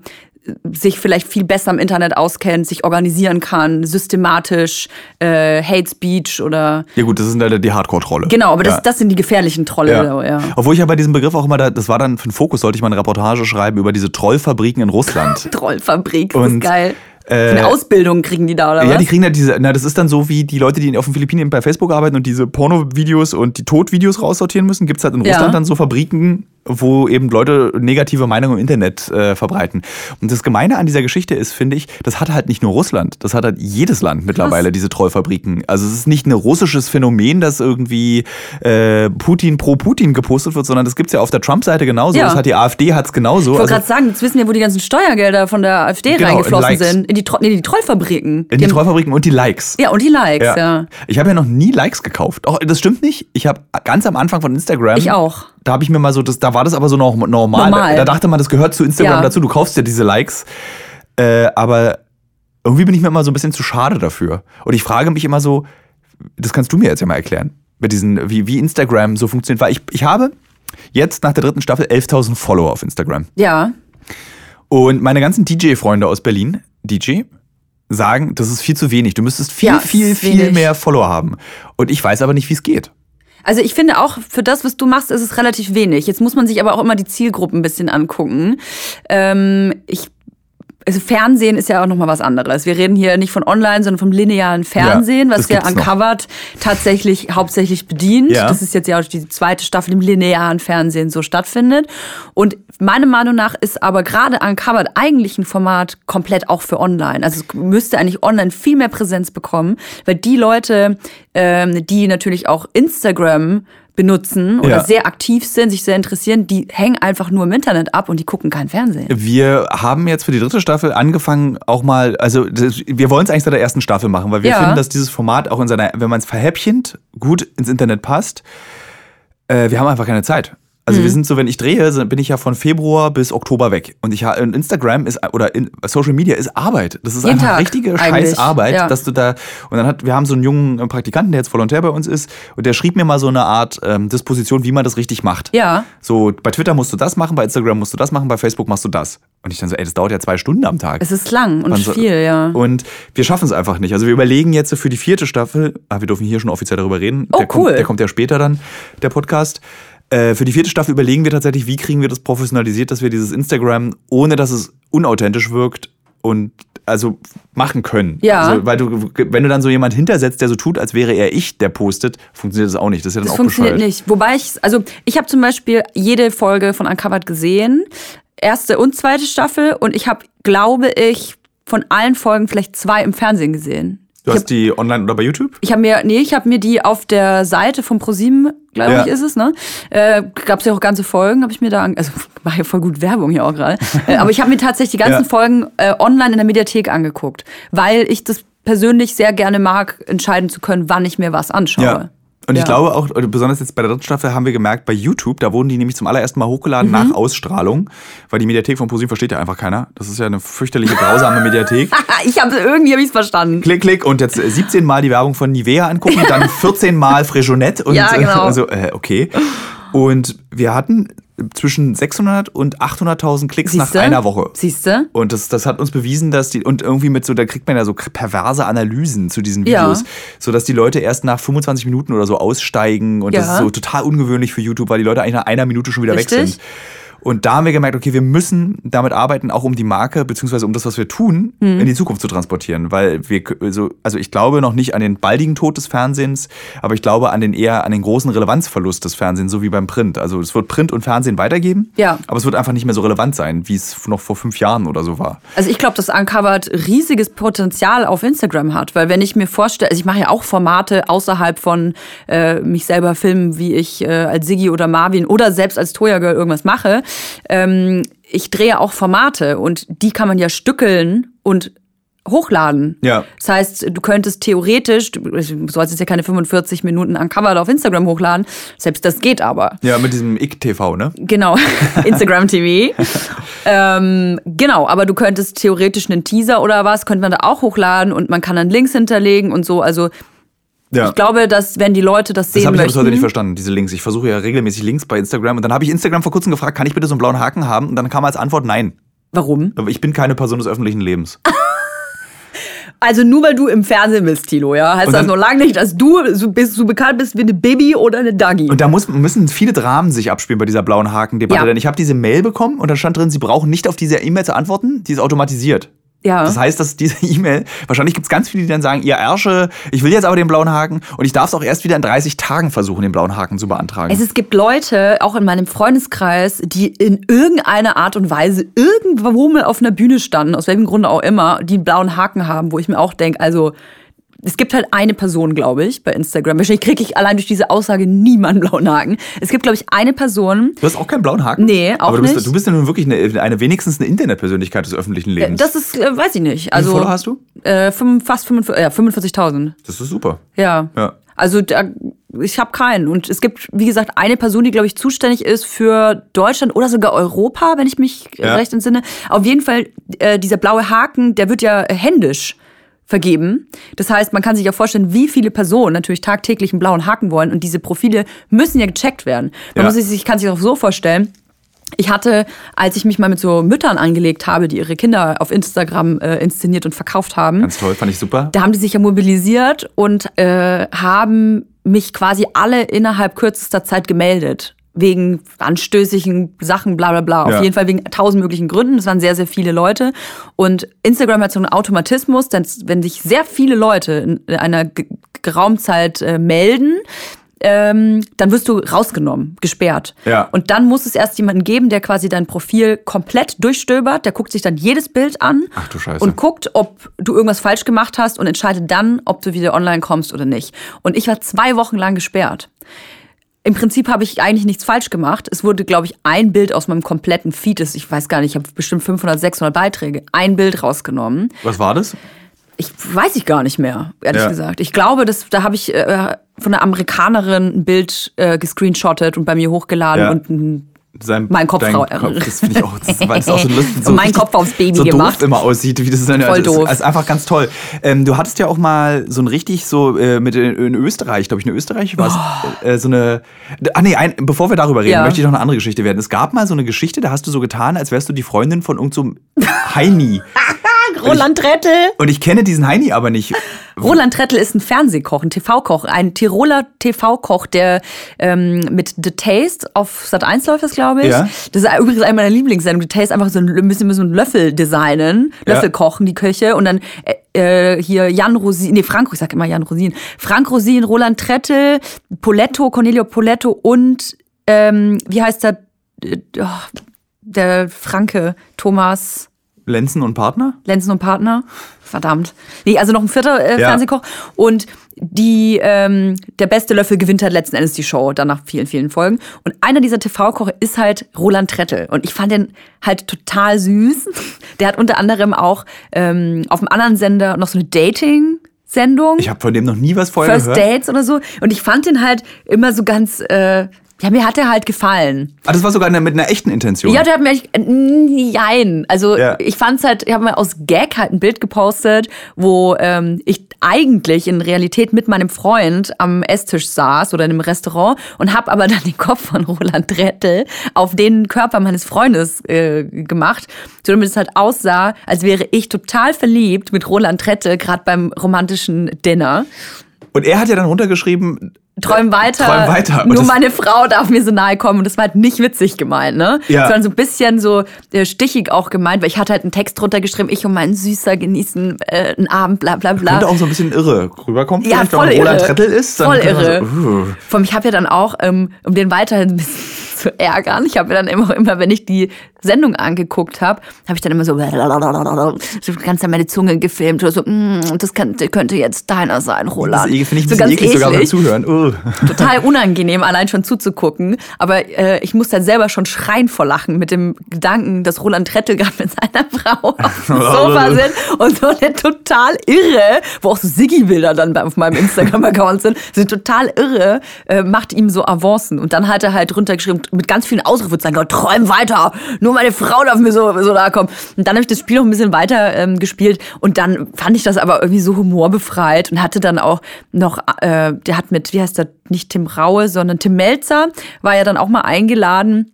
sich vielleicht viel besser im Internet auskennt, sich organisieren kann, systematisch, äh, Hate Speech oder ja gut, das sind ja die Hardcore-Trolle. genau, aber das, ja. das sind die gefährlichen Trolle. Ja. Ja. Obwohl ich ja bei diesem Begriff auch immer, da, das war dann für den Fokus, sollte ich mal eine Reportage schreiben über diese Trollfabriken in Russland. Trollfabrik, das Und, ist geil. äh, Eine Ausbildung kriegen die da, oder Ja, was? die kriegen ja diese, na, das ist dann so wie die Leute, die auf den Philippinen bei Facebook arbeiten und diese Porno-Videos und die Todvideos raussortieren müssen, gibt's halt in Ja. Russland dann so Fabriken, wo eben Leute negative Meinungen im Internet äh, verbreiten. Und das Gemeine an dieser Geschichte ist, finde ich, das hat halt nicht nur Russland, das hat halt jedes Land mittlerweile, diese Trollfabriken. Also es ist nicht ein russisches Phänomen, dass irgendwie äh, Putin pro Putin gepostet wird, sondern das gibt's ja auf der Trump-Seite genauso. Ja. Das hat die AfD hat's genauso. Ich wollte Also- gerade sagen, jetzt wissen wir, wo die ganzen Steuergelder von der AfD Genau, in reingeflossen Likes. sind. In die, Tro nee, die Trollfabriken. in die haben- Trollfabriken und die Likes. Ja, und die Likes, ja. Ich habe ja noch nie Likes gekauft. Auch das stimmt nicht. Ich habe ganz am Anfang von Instagram. Ich auch. Da habe ich mir mal so, das, da war das aber so noch normal. Normal. Da dachte man, das gehört zu Instagram Ja. dazu. Du kaufst ja diese Likes. Äh, aber irgendwie bin ich mir immer so ein bisschen zu schade dafür. Und ich frage mich immer so, das kannst du mir jetzt ja mal erklären, mit diesen, wie, wie Instagram so funktioniert. Weil ich, ich habe jetzt nach der dritten Staffel 11.000 Follower auf Instagram. Ja. Und meine ganzen DJ-Freunde aus Berlin, DJ, sagen, das ist viel zu wenig. Du müsstest viel, Ja, viel, viel wenig. mehr Follower haben. Und ich weiß aber nicht, wie es geht. Also ich finde auch, für das, was du machst, ist es relativ wenig. Jetzt muss man sich aber auch immer die Zielgruppen ein bisschen angucken. Ähm, ich also Fernsehen ist ja auch nochmal was anderes. Wir reden hier nicht von online, sondern vom linearen Fernsehen, Ja, was ja gibt's noch. Uncovered tatsächlich hauptsächlich bedient. Ja. Das ist jetzt ja auch die zweite Staffel im linearen Fernsehen so stattfindet. Und meiner Meinung nach ist aber gerade Uncovered eigentlich ein Format komplett auch für online. Also es müsste eigentlich online viel mehr Präsenz bekommen, weil die Leute, ähm, die natürlich auch Instagram benutzen oder Ja. sehr aktiv sind, sich sehr interessieren, die hängen einfach nur im Internet ab und die gucken kein Fernsehen. Wir haben jetzt für die dritte Staffel angefangen, auch mal, also das, wir wollen es eigentlich seit der ersten Staffel machen, weil wir Ja. finden, dass dieses Format auch in seiner, wenn man es verhäppchent, gut ins Internet passt. Äh, wir haben einfach keine Zeit. Also Mhm. wir sind so, wenn ich drehe, bin ich ja von Februar bis Oktober weg. Und ich Instagram ist oder in, Social Media ist Arbeit. Das ist Jeden einfach Tag richtige Scheißarbeit, ja. dass du da und dann hat wir haben so einen jungen Praktikanten, der jetzt Volontär bei uns ist und der schrieb mir mal so eine Art ähm, Disposition, wie man das richtig macht. Ja. So bei Twitter musst du das machen, bei Instagram musst du das machen, bei Facebook machst du das. Und ich dann so, ey, das dauert ja zwei Stunden am Tag. Es ist lang und so- viel, ja. Und wir schaffen es einfach nicht. Also wir überlegen jetzt für die vierte Staffel, ah, wir dürfen hier schon offiziell darüber reden. Oh, der Kommt, cool. der kommt ja später dann, der Podcast. Äh, für die vierte Staffel überlegen wir tatsächlich, wie kriegen wir das professionalisiert, dass wir dieses Instagram, ohne dass es unauthentisch wirkt und also machen können. Ja. Also, weil du, wenn du dann so jemand hintersetzt, der so tut, als wäre er ich, der postet, funktioniert das auch nicht. Das ist ja dann Das auch funktioniert bescheuert. nicht. Wobei ich, also ich habe zum Beispiel jede Folge von Uncovered gesehen, erste und zweite Staffel, und ich habe, glaube ich, von allen Folgen vielleicht zwei im Fernsehen gesehen. Du hast die online oder bei YouTube? Ich habe mir, nee, ich habe mir die auf der Seite von ProSieben, glaube Ja. ich, ist es, ne? Äh, Gab es ja auch ganze Folgen, habe ich mir da, also mache ja voll gut Werbung hier auch gerade. äh, aber ich habe mir tatsächlich die ganzen Ja. Folgen äh, online in der Mediathek angeguckt, weil ich das persönlich sehr gerne mag, entscheiden zu können, wann ich mir was anschaue. Und ich Ja. glaube auch, besonders jetzt bei der dritten Staffel haben wir gemerkt, bei YouTube, da wurden die nämlich zum allerersten Mal Mhm. hochgeladen nach Ausstrahlung, weil die Mediathek von ProSieben versteht ja einfach keiner. Das ist ja eine fürchterliche, grausame Mediathek. ich habe irgendwie hab ich's verstanden. Klick, klick und jetzt äh, 17 Mal die Werbung von Nivea angucken, dann 14 Mal Frejonette und Ja, genau. äh, also, äh, okay. Und wir hatten zwischen 600 und 800.000 Klicks nach Siehste? einer Woche. Siehste? Und das, das hat uns bewiesen, dass die, und irgendwie mit so, da kriegt man ja so perverse Analysen zu diesen Ja. Videos, so dass die Leute erst nach 25 Minuten oder so aussteigen und das Ja. ist so total ungewöhnlich für YouTube, weil die Leute eigentlich nach einer Minute schon wieder weg Richtig. sind. Und da haben wir gemerkt, okay, wir müssen damit arbeiten, auch um die Marke, beziehungsweise um das, was wir tun, Mhm. in die Zukunft zu transportieren. Weil wir, also, also ich glaube noch nicht an den baldigen Tod des Fernsehens, aber ich glaube an den eher an den großen Relevanzverlust des Fernsehens, so wie beim Print. Also es wird Print und Fernsehen weitergeben, Ja. aber es wird einfach nicht mehr so relevant sein, wie es noch vor fünf Jahren oder so war. Also ich glaube, dass Uncovered riesiges Potenzial auf Instagram hat, weil wenn ich mir vorstelle, also ich mache ja auch Formate außerhalb von äh, mich selber filmen, wie ich äh, als Siggi oder Marvin oder selbst als Toya Girl irgendwas mache. Ähm, ich drehe auch Formate und die kann man ja stückeln und hochladen. Ja. Das heißt, du könntest theoretisch, du sollst jetzt ja keine 45 Minuten Uncovered auf Instagram hochladen, selbst das geht aber. Ja, mit diesem IK-TV, ne? Genau, Instagram TV. ähm, genau, aber du könntest theoretisch einen Teaser oder was, könnte man da auch hochladen und man kann dann Links hinterlegen und so. Also Ja. ich glaube, dass wenn die Leute das Das sehen habe ich bis heute nicht verstanden, diese Links. Ich versuche ja regelmäßig Links bei Instagram und dann habe ich Instagram vor kurzem gefragt, kann ich bitte so einen blauen Haken haben? Und dann kam als Antwort nein. Warum? Aber ich bin keine Person des öffentlichen Lebens. Also nur weil du im Fernsehen bist, Tilo, ja, heißt Und das dann- noch lange nicht, dass du so, bist, so bekannt bist wie eine Baby oder eine Dagi. Und da muss, müssen viele Dramen sich abspielen bei dieser blauen Haken-Debatte. Ja. Denn ich habe diese Mail bekommen und da stand drin, Sie brauchen nicht auf diese E-Mail zu antworten, die ist automatisiert. Ja. Das heißt, dass diese E-Mail, wahrscheinlich gibt es ganz viele, die dann sagen, ihr Ärsche, ich will jetzt aber den blauen Haken und ich darf es auch erst wieder in 30 Tagen versuchen, den blauen Haken zu beantragen. Es, es gibt Leute, auch in meinem Freundeskreis, die in irgendeiner Art und Weise irgendwo mal auf einer Bühne standen, aus welchem Grunde auch immer, die einen blauen Haken haben, wo ich mir auch denke, also es gibt halt eine Person, glaube ich, bei Instagram. Wahrscheinlich kriege ich allein durch diese Aussage niemanden blauen Haken. Es gibt, glaube ich, eine Person, du hast auch keinen blauen Haken? Nee, auch aber du bist, nicht. Du bist ja nun wirklich eine, eine wenigstens eine Internetpersönlichkeit des öffentlichen Lebens. das ist, äh, weiß ich nicht. Wie Also viele Follower hast du? Äh, fünf- fast 45 ja, 45.000. Das ist super. Ja. Ja. Also da, ich habe keinen. Und es gibt, wie gesagt, eine Person, die, glaube ich, zuständig ist für Deutschland oder sogar Europa, wenn ich mich Ja. recht entsinne. Auf jeden Fall, äh, dieser blaue Haken, der wird ja händisch vergeben. Das heißt, man kann sich ja vorstellen, wie viele Personen natürlich tagtäglich einen blauen Haken wollen. Und diese Profile müssen ja gecheckt werden. Man Ja. muss sich, kann sich auch so vorstellen, ich hatte, als ich mich mal mit so Müttern angelegt habe, die ihre Kinder auf Instagram äh, inszeniert und verkauft haben, Ganz toll, fand ich super. da haben die sich ja mobilisiert und äh, haben mich quasi alle innerhalb kürzester Zeit gemeldet. Wegen anstößigen Sachen, bla bla bla. Ja. Auf jeden Fall wegen tausend möglichen Gründen. Es waren sehr, sehr viele Leute. Und Instagram hat so einen Automatismus, denn wenn sich sehr viele Leute in einer Raumzeit äh, melden, ähm, dann wirst du rausgenommen, gesperrt. Ja. Und dann muss es erst jemanden geben, der quasi dein Profil komplett durchstöbert. Der guckt sich dann jedes Bild an Ach du Scheiße. und guckt, ob du irgendwas falsch gemacht hast und entscheidet dann, ob du wieder online kommst oder nicht. Und ich war zwei Wochen lang gesperrt. Im Prinzip habe ich eigentlich nichts falsch gemacht. Es wurde, glaube ich, ein Bild aus meinem kompletten Feed, das- ich weiß gar nicht, ich habe bestimmt 500, 600 Beiträge, ein Bild rausgenommen. Was war das? Ich weiß ich gar nicht mehr, ehrlich Ja. gesagt. Ich glaube, das, da habe ich äh, von einer Amerikanerin ein Bild äh, gescreenshottet und bei mir hochgeladen Ja. und ein Sein, Mein Kopf Kopf, das finde ich auch, das, weil das auch so lustig Und mein Kopf aufs Baby so gemacht. doof immer aussieht, wie das dann Voll das, doof. Das ist einfach ganz toll. Ähm, du hattest ja auch mal so ein richtig so äh, mit in, in Österreich, glaube ich, in Österreich war es äh, so eine. Ah nee, ein, bevor wir darüber reden, Ja. möchte ich noch eine andere Geschichte werden. Es gab mal so eine Geschichte, da hast du so getan, als wärst du die Freundin von irgendeinem so Heini. Roland Trettel. Und ich kenne diesen Heini aber nicht. Roland Trettel ist ein Fernsehkoch, ein TV-Koch, ein Tiroler TV-Koch, der ähm, mit The Taste auf Sat 1 läuft das, glaube ich. Ja. Das ist übrigens eine meiner Lieblingssendungen. The Taste einfach so ein bisschen so einen Löffel designen, Ja. Löffel kochen, die Köche. Und dann äh, äh, hier Jan Rosin, nee, Frank, ich sag immer Jan Rosin. Frank Rosin, Roland Trettel, Poletto, Cornelio Poletto und ähm, wie heißt der, äh, oh, der Franke, Thomas. Lenzen und Partner? Lenzen und Partner. Verdammt. Nee, also noch ein vierter äh, Ja. Fernsehkoch. Und die, ähm, der beste Löffel gewinnt halt letzten Endes die Show, dann nach vielen, vielen Folgen. Und einer dieser TV-Koche ist halt Roland Trettel. Und ich fand den halt total süß. Der hat unter anderem auch ähm, auf einem anderen Sender noch so eine Dating-Sendung. Ich habe von dem noch nie was vorher First gehört. Dates oder so. Und ich fand den halt immer so ganz, äh, ja, mir hat er halt gefallen. Ah, das war sogar mit einer echten Intention. Ja, der hat mir echt, äh, jein. Also Ja. ich fand's halt, ich habe mal aus Gag halt ein Bild gepostet, wo ähm, ich eigentlich in Realität mit meinem Freund am Esstisch saß oder in einem Restaurant und habe aber dann den Kopf von Roland Rettel auf den Körper meines Freundes äh, gemacht, so damit es halt aussah, als wäre ich total verliebt mit Roland Rettel, gerade beim romantischen Dinner. Und er hat ja dann runtergeschrieben, Träum weiter. Träum weiter. Und Nur meine Frau darf mir so nahe kommen. Und das war halt nicht witzig gemeint, ne? Ja. Sondern so ein bisschen so äh, stichig auch gemeint, weil ich hatte halt einen Text drunter geschrieben, ich und mein Süßer genießen äh, einen Abend, bla bla bla. könnte auch so ein bisschen irre rüberkommen. Ja, voll wenn man Roland irre. Trettel ist. Dann Voll irre. So, uh. Vom, ich habe ja dann auch, ähm, um den weiterhin ein bisschen zu ärgern, ich habe dann immer, immer, wenn ich die Sendung angeguckt habe, habe ich dann immer so, so ganz an meine Zunge gefilmt oder so, mm, das könnte, könnte jetzt deiner sein, Das Roland. ist- finde ich so bisschen eklig sogar beim Zuhören. Uh. total unangenehm, allein schon zuzugucken. Aber äh, ich muss dann selber schon schreien vor Lachen mit dem Gedanken, dass Roland Trettel gerade mit seiner Frau auf dem Sofa sind und so eine total irre, wo auch so Siggi-Bilder dann auf meinem Instagram-Account sind, sind total irre, äh, macht ihm so Avancen. Und dann hat er halt drunter mit ganz vielen Ausrufezeichen, "Gott, träum weiter, nur meine Frau darf mir so, so nahe kommen. Und dann habe ich das Spiel noch ein bisschen weiter ähm, gespielt und dann fand ich das aber irgendwie so humorbefreit und hatte dann auch noch, äh, der hat mit, wie heißt der, nicht Tim Raue, sondern Tim Melzer, war ja dann auch mal eingeladen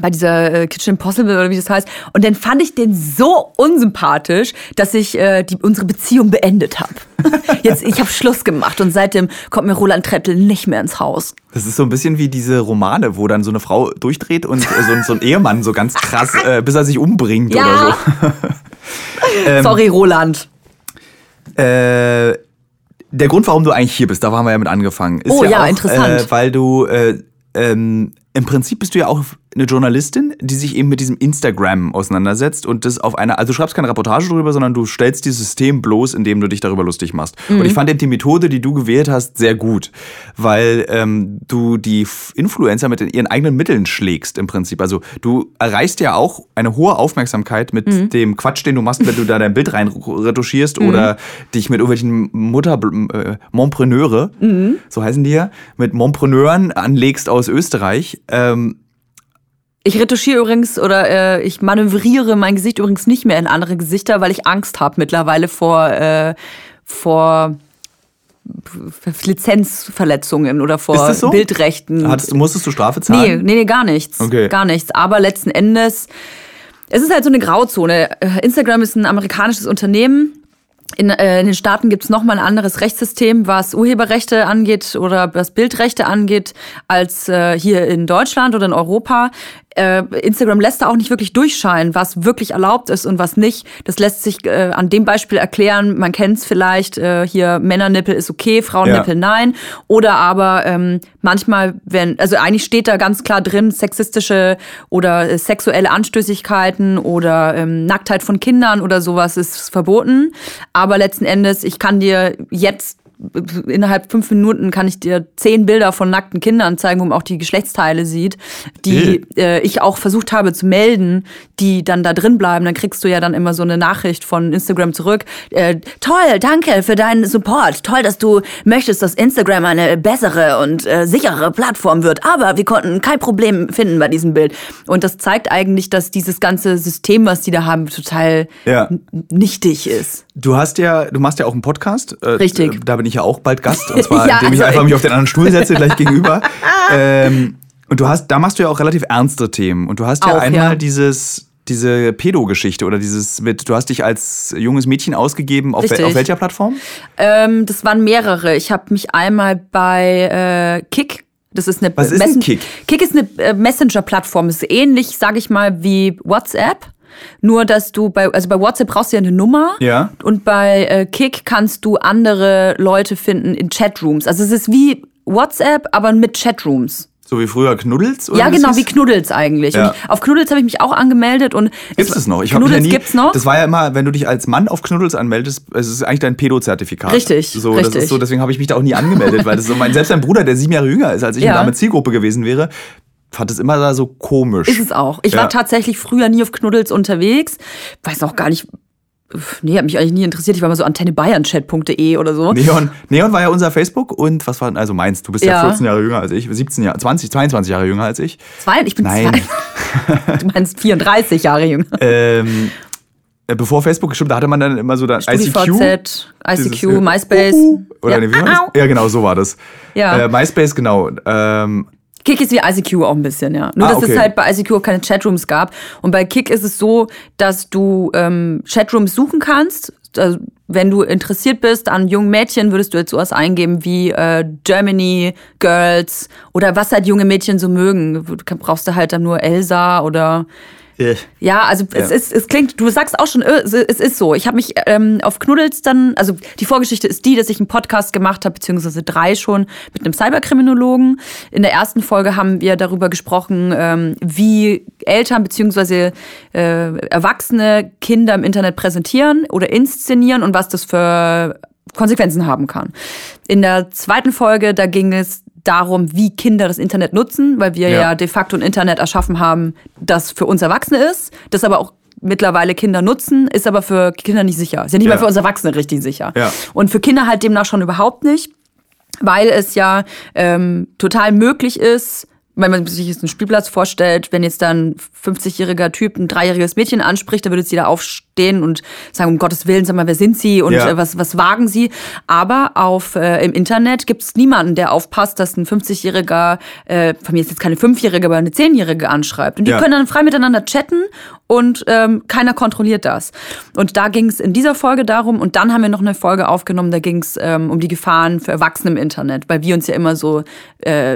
bei dieser äh, Kitchen Impossible oder wie das heißt. Und dann fand ich den so unsympathisch, dass ich äh, die, unsere Beziehung beendet habe. Jetzt, ich habe Schluss gemacht und seitdem kommt mir Roland Trettel nicht mehr ins Haus. Das ist so ein bisschen wie diese Romane, wo dann so eine Frau durchdreht und äh, so, ein- so ein Ehemann so ganz krass, äh, bis er sich umbringt Ja. oder so. Sorry, Roland. Äh, der Grund, warum du eigentlich hier bist, da haben wir ja mit angefangen, ist Oh ja, ja, auch, interessant. Äh, weil du äh, ähm, im Prinzip bist du ja auch eine Journalistin, die sich eben mit diesem Instagram auseinandersetzt und das auf einer, also du schreibst keine Reportage drüber, sondern du stellst dieses System bloß, indem du dich darüber lustig machst. Mhm. Und ich fand eben die Methode, die du gewählt hast, sehr gut, weil ähm, du die Influencer mit ihren eigenen Mitteln schlägst im Prinzip. Also du erreichst ja auch eine hohe Aufmerksamkeit mit Mhm. dem Quatsch, den du machst, wenn du da dein Bild rein retuschierst oder dich mit irgendwelchen Mutter äh, Montpreneure, Mhm. so heißen die ja, mit Montpreneuren anlegst aus Österreich. Ähm, Ich retuschiere übrigens oder äh, ich manövriere mein Gesicht übrigens nicht mehr in andere Gesichter, weil ich Angst habe mittlerweile vor, äh, vor Lizenzverletzungen oder vor Ist das so? Bildrechten. hattest, musstest du Strafe Nee, zahlen? nee, nee, gar nichts. Okay. Gar nichts. Aber letzten Endes, es ist halt so eine Grauzone. Äh, Instagram ist ein amerikanisches Unternehmen. In, äh, in den Staaten gibt's noch mal ein anderes Rechtssystem, was Urheberrechte angeht oder was Bildrechte angeht, als äh, hier in Deutschland oder in Europa. Äh, Instagram lässt da auch nicht wirklich durchscheinen, was wirklich erlaubt ist und was nicht. Das lässt sich äh, an dem Beispiel erklären. Man kennt's vielleicht, äh, hier Männernippel ist okay, Frauennippel Ja. nein. Oder aber ähm, manchmal, wenn, also eigentlich steht da ganz klar drin, sexistische oder äh, sexuelle Anstößigkeiten oder ähm, Nacktheit von Kindern oder sowas ist verboten. Aber letzten Endes, ich kann dir jetzt innerhalb fünf Minuten kann ich dir zehn Bilder von nackten Kindern zeigen, wo man auch die Geschlechtsteile sieht, die äh, ich auch versucht habe zu melden, die dann da drin bleiben. Dann kriegst du ja dann immer so eine Nachricht von Instagram zurück. Äh, toll, danke für deinen Support. Toll, dass du möchtest, dass Instagram eine bessere und äh, sichere Plattform wird. Aber wir konnten kein Problem finden bei diesem Bild. Und das zeigt eigentlich, dass dieses ganze System, was die da haben, total Ja. nichtig ist. Du hast ja, du machst ja auch einen Podcast. Äh, Richtig. Da bin ich ja auch bald Gast. Und zwar, Ja, indem ich also einfach ich- mich auf den anderen Stuhl setze, gleich gegenüber. Ähm, und du hast, da machst du ja auch relativ ernste Themen. Und du hast ja Auch, einmal ja. dieses, diese Pedo-Geschichte oder dieses mit, du hast dich als junges Mädchen ausgegeben. Auf, wel, auf welcher Plattform? Ähm, das waren mehrere. Ich habe mich einmal bei äh, Kick. Das ist eine Was ist denn Kick? Kick ist eine äh, Messenger-Plattform. Ist ähnlich, sage ich mal, wie WhatsApp. Nur, dass du bei, also bei WhatsApp brauchst du ja eine Nummer. Ja. Und bei äh, Kick kannst du andere Leute finden in Chatrooms. Also es ist wie WhatsApp, aber mit Chatrooms. So wie früher Knuddels? Oder Ja, das genau, hieß? wie Knuddels eigentlich. Ja. Und auf Knuddels habe ich mich auch angemeldet und Gibt's es noch? Ich Knuddels ja nie, gibt's noch. Das war ja immer, wenn du dich als Mann auf Knuddels anmeldest, es ist eigentlich dein Pedo-Zertifikat. Richtig, So, das richtig. ist so, deswegen habe ich mich da auch nie angemeldet, weil das so mein, selbst mein Bruder, der sieben Jahre jünger ist, als ich Ja. eine Dame Zielgruppe gewesen wäre, fand es immer da so komisch. Ist es auch. Ich Ja. war tatsächlich früher nie auf Knuddels unterwegs. Weiß auch gar nicht. Nee, hat mich eigentlich nie interessiert. Ich war mal so antennebayernchat.de oder so. Neon, Neon war ja unser Facebook und was war, also meins, du bist ja, Ja. 14 Jahre jünger als ich, 17 Jahre, 20, 22 Jahre jünger als ich. Zwei, ich bin Nein. zwei. Du meinst 34 Jahre jünger. Ähm, äh, bevor Facebook gestimmt, da hatte man dann immer so dann ICQ. StudiVZ, ICQ, Dieses, äh, MySpace. Uhu, Oder ja. nee, wie war das? Ja, genau, so war das. Ja. Äh, MySpace, genau. Ähm, Kick ist wie ICQ auch ein bisschen, ja. Nur, Ah, dass okay. es halt bei ICQ auch keine Chatrooms gab. Und bei Kick ist es so, dass du ähm, Chatrooms suchen kannst. Also, wenn du interessiert bist an jungen Mädchen, würdest du jetzt sowas eingeben wie äh, Germany, Girls oder was halt junge Mädchen so mögen. Du brauchst du halt dann nur Elsa oder ja, also es Ja. ist, es klingt, du sagst auch schon, äh, es es ist so. Ich habe mich ähm, auf Knuddels dann, also die Vorgeschichte ist die, dass ich einen Podcast gemacht habe, beziehungsweise drei schon mit einem Cyberkriminologen. In der ersten Folge haben wir darüber gesprochen, ähm, wie Eltern beziehungsweise äh, Erwachsene Kinder im Internet präsentieren oder inszenieren und was das für Konsequenzen haben kann. In der zweiten Folge, da ging es darum, wie Kinder das Internet nutzen, weil wir Ja. ja, de facto ein Internet erschaffen haben, das für uns Erwachsene ist, das aber auch mittlerweile Kinder nutzen, ist aber für Kinder nicht sicher. Ist ja nicht Ja. mal für uns Erwachsene richtig sicher. Ja. Und für Kinder halt demnach schon überhaupt nicht, weil es ja ähm, total möglich ist, wenn man sich jetzt einen Spielplatz vorstellt, wenn jetzt dann ein 50-jähriger Typ ein dreijähriges Mädchen anspricht, dann würde jetzt jeder aufstehen und sagen, um Gottes Willen, sag mal, wer sind Sie und Ja. äh, was, was wagen Sie? Aber auf äh, im Internet gibt es niemanden, der aufpasst, dass ein 50-jähriger, äh, von mir ist jetzt keine 5-jährige, aber eine 10-jährige anschreibt. Und die Ja. können dann frei miteinander chatten und ähm, keiner kontrolliert das. Und da ging es in dieser Folge darum, und dann haben wir noch eine Folge aufgenommen, da ging es ähm, um die Gefahren für Erwachsene im Internet, weil wir uns ja immer so äh,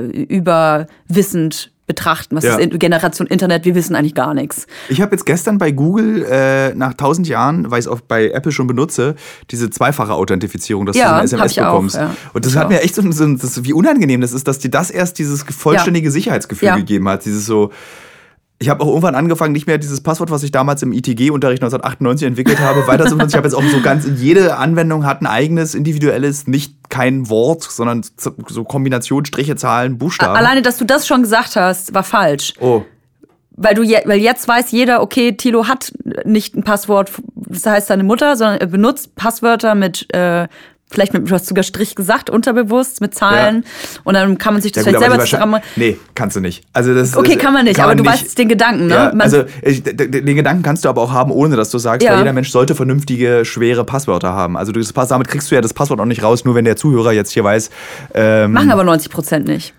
überwissend betrachten, was Ja. ist Generation Internet, wir wissen eigentlich gar nichts. Ich habe jetzt gestern bei Google äh, nach 1000 Jahren, weil ich es auch bei Apple schon benutze, diese zweifache Authentifizierung, dass Ja, du eine SMS ich auch, bekommst. ja. Und das Ich hat auch. mir echt so, so das, wie unangenehm das ist, dass dir das erst dieses vollständige Sicherheitsgefühl gegeben hat. Dieses so. Ich habe auch irgendwann angefangen, nicht mehr dieses Passwort, was ich damals im ITG-Unterricht 1998 entwickelt habe, weiter zu benutzen. Ich habe jetzt auch so ganz, jede Anwendung hat ein eigenes, individuelles, nicht kein Wort, sondern so Kombination Striche, Zahlen, Buchstaben. Alleine, dass du das schon gesagt hast, war falsch. oh. Weil du je, weil jetzt weiß jeder, okay, Tilo hat nicht ein Passwort, das heißt seine Mutter, sondern er benutzt Passwörter mit äh, vielleicht mit, du hast sogar Strich gesagt, unterbewusst, mit Zahlen. Und dann kann man sich das Ja, gut, vielleicht aber selber zusammen. Nee, kannst du nicht. Also das, Okay, kann man nicht, aber du nicht. weißt den Gedanken, ne? Ja, Man- also ich, den Gedanken kannst du aber auch haben, ohne dass du sagst, Ja. weil jeder Mensch sollte vernünftige, schwere Passwörter haben. Also du, damit kriegst du ja das Passwort auch nicht raus, nur wenn der Zuhörer jetzt hier weiß. Ähm, Machen aber 90 Prozent nicht.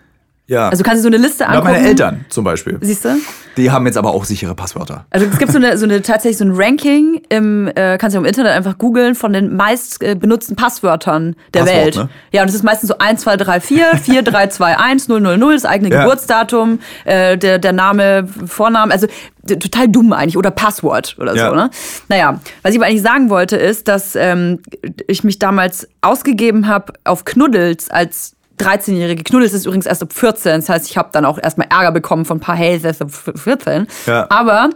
Ja. Also kannst du so eine Liste angucken. meine Eltern zum Beispiel. Siehst du? Die haben jetzt aber auch sichere Passwörter. Also es gibt so eine, so eine tatsächlich so ein Ranking im, äh, kannst du im Internet einfach googeln von den meist äh, benutzten Passwörtern der Passwort, Welt. ne? Ja, und das ist meistens so 1, 2, 3, 4, 4, 3, 2, 1, 0, 0, 0, das eigene Ja. Geburtsdatum, äh, der, der Name, Vorname, also total dumm eigentlich oder Passwort oder Ja. so, ne? Naja, was ich aber eigentlich sagen wollte, ist, dass ähm, ich mich damals ausgegeben habe auf Knuddels als 13-jährige. Knuddels ist übrigens erst ab 14, das heißt, ich habe dann auch erstmal Ärger bekommen von ein paar das ist ab 14. Ja. Aber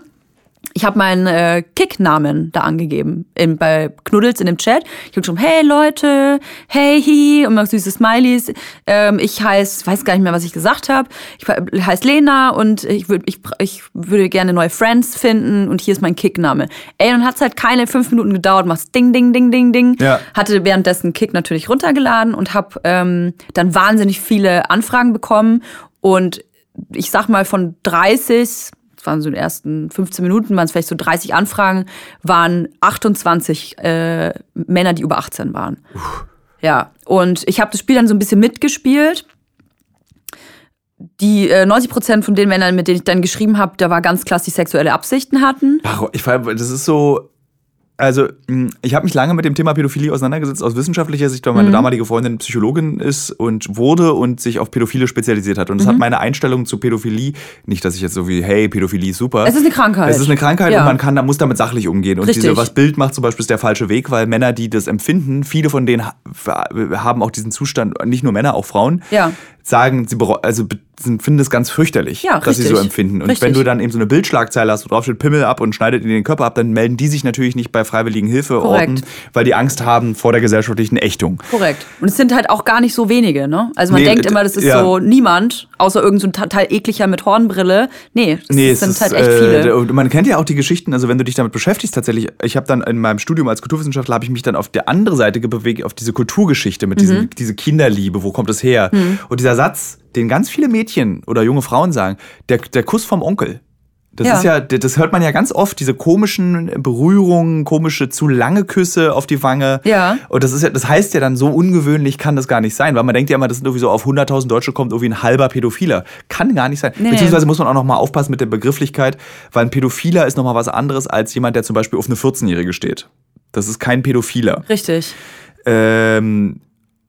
ich habe meinen äh, Kick-Namen da angegeben in, bei Knuddels in dem Chat. Ich habe schon, hey Leute, hey hi und mal süße Smileys. Ähm, ich heiße, weiß gar nicht mehr, was ich gesagt habe. Ich heiße Lena und ich würde ich, ich würde gerne neue Friends finden und hier ist mein Kick-Name. Ey, dann hat's halt keine fünf Minuten gedauert, machst Ding, Ding, Ding, Ding, Ding. Ja. Hatte währenddessen Kick natürlich runtergeladen und habe ähm, dann wahnsinnig viele Anfragen bekommen und ich sag mal von 30 waren so die ersten 15 Minuten, waren es vielleicht so 30 Anfragen, waren 28 äh, Männer, die über 18 waren. Uff. Ja, und ich habe das Spiel dann so ein bisschen mitgespielt. Die äh, 90 Prozent von den Männern, mit denen ich dann geschrieben habe, da war ganz klar, dass die sexuelle Absichten hatten. Ach, ich, das ist so, also, hm, ich habe mich lange mit dem Thema Pädophilie auseinandergesetzt, aus wissenschaftlicher Sicht, weil meine mhm. damalige Freundin Psychologin ist und wurde und sich auf Pädophile spezialisiert hat. Und das mhm. hat meine Einstellung zu Pädophilie, nicht, dass ich jetzt so wie, hey, Pädophilie ist super. Es ist eine Krankheit. Es ist eine Krankheit ja. und man kann, muss damit sachlich umgehen. Und Richtig. diese, was Bild macht zum Beispiel, ist der falsche Weg, weil Männer, die das empfinden, viele von denen haben auch diesen Zustand, nicht nur Männer, auch Frauen, ja. Sagen, sie also finden das ganz fürchterlich, ja, dass sie so empfinden. Und richtig. wenn du dann eben so eine Bildschlagzeile hast, wo drauf steht Pimmel ab und schneidet in den Körper ab, dann melden die sich natürlich nicht bei freiwilligen Hilfeorten, weil die Angst haben vor der gesellschaftlichen Ächtung. Korrekt. Und es sind halt auch gar nicht so wenige, ne? Also man nee, denkt immer, das ist ja. so niemand, außer irgendein so total ekliger mit Hornbrille. Nee, das nee, sind halt echt viele. Äh, man kennt ja auch die Geschichten, also wenn du dich damit beschäftigst tatsächlich, ich habe dann in meinem Studium als Kulturwissenschaftler, habe ich mich dann auf der andere Seite bewegt, auf diese Kulturgeschichte mit mhm. diesem, diese Kinderliebe, wo kommt es her? Mhm. Und dieser Satz, den ganz viele Mädchen oder junge Frauen sagen, der, der Kuss vom Onkel. Das ja. ist ja, das hört man ja ganz oft, diese komischen Berührungen, komische zu lange Küsse auf die Wange. Ja. Und das ist ja, das heißt ja dann, so ungewöhnlich kann das gar nicht sein, weil man denkt ja immer, das sind irgendwie so auf 100.000 Deutsche kommt irgendwie ein halber Pädophiler. Kann gar nicht sein. Nee. Beziehungsweise muss man auch nochmal aufpassen mit der Begrifflichkeit, weil ein Pädophiler ist nochmal was anderes als jemand, der zum Beispiel auf eine 14-Jährige steht. Das ist kein Pädophiler. Richtig. Ähm,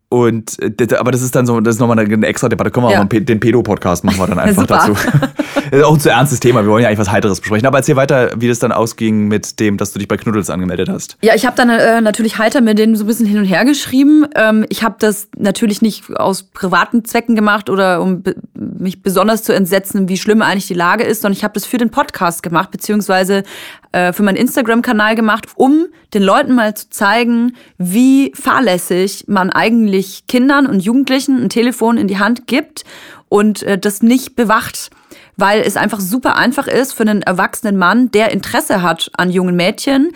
und äh, aber das ist dann so, das ist nochmal eine extra Debatte. Können wir ja. auch mal den Pedo-Podcast machen wir dann einfach dazu. das ist auch ein zu ernstes Thema. Wir wollen ja eigentlich was Heiteres besprechen. Aber erzähl weiter, wie das dann ausging mit dem, dass du dich bei Knuddels angemeldet hast. Ja, ich habe dann äh, natürlich heiter mit denen so ein bisschen hin und her geschrieben. Ähm, ich habe das natürlich nicht aus privaten Zwecken gemacht oder um mich besonders zu entsetzen, wie schlimm eigentlich die Lage ist, sondern ich habe das für den Podcast gemacht, beziehungsweise äh, für meinen Instagram-Kanal gemacht, um den Leuten mal zu zeigen, wie fahrlässig man eigentlich Kindern und Jugendlichen ein Telefon in die Hand gibt und äh, das nicht bewacht weil es einfach super einfach ist für einen erwachsenen Mann, der Interesse hat an jungen Mädchen.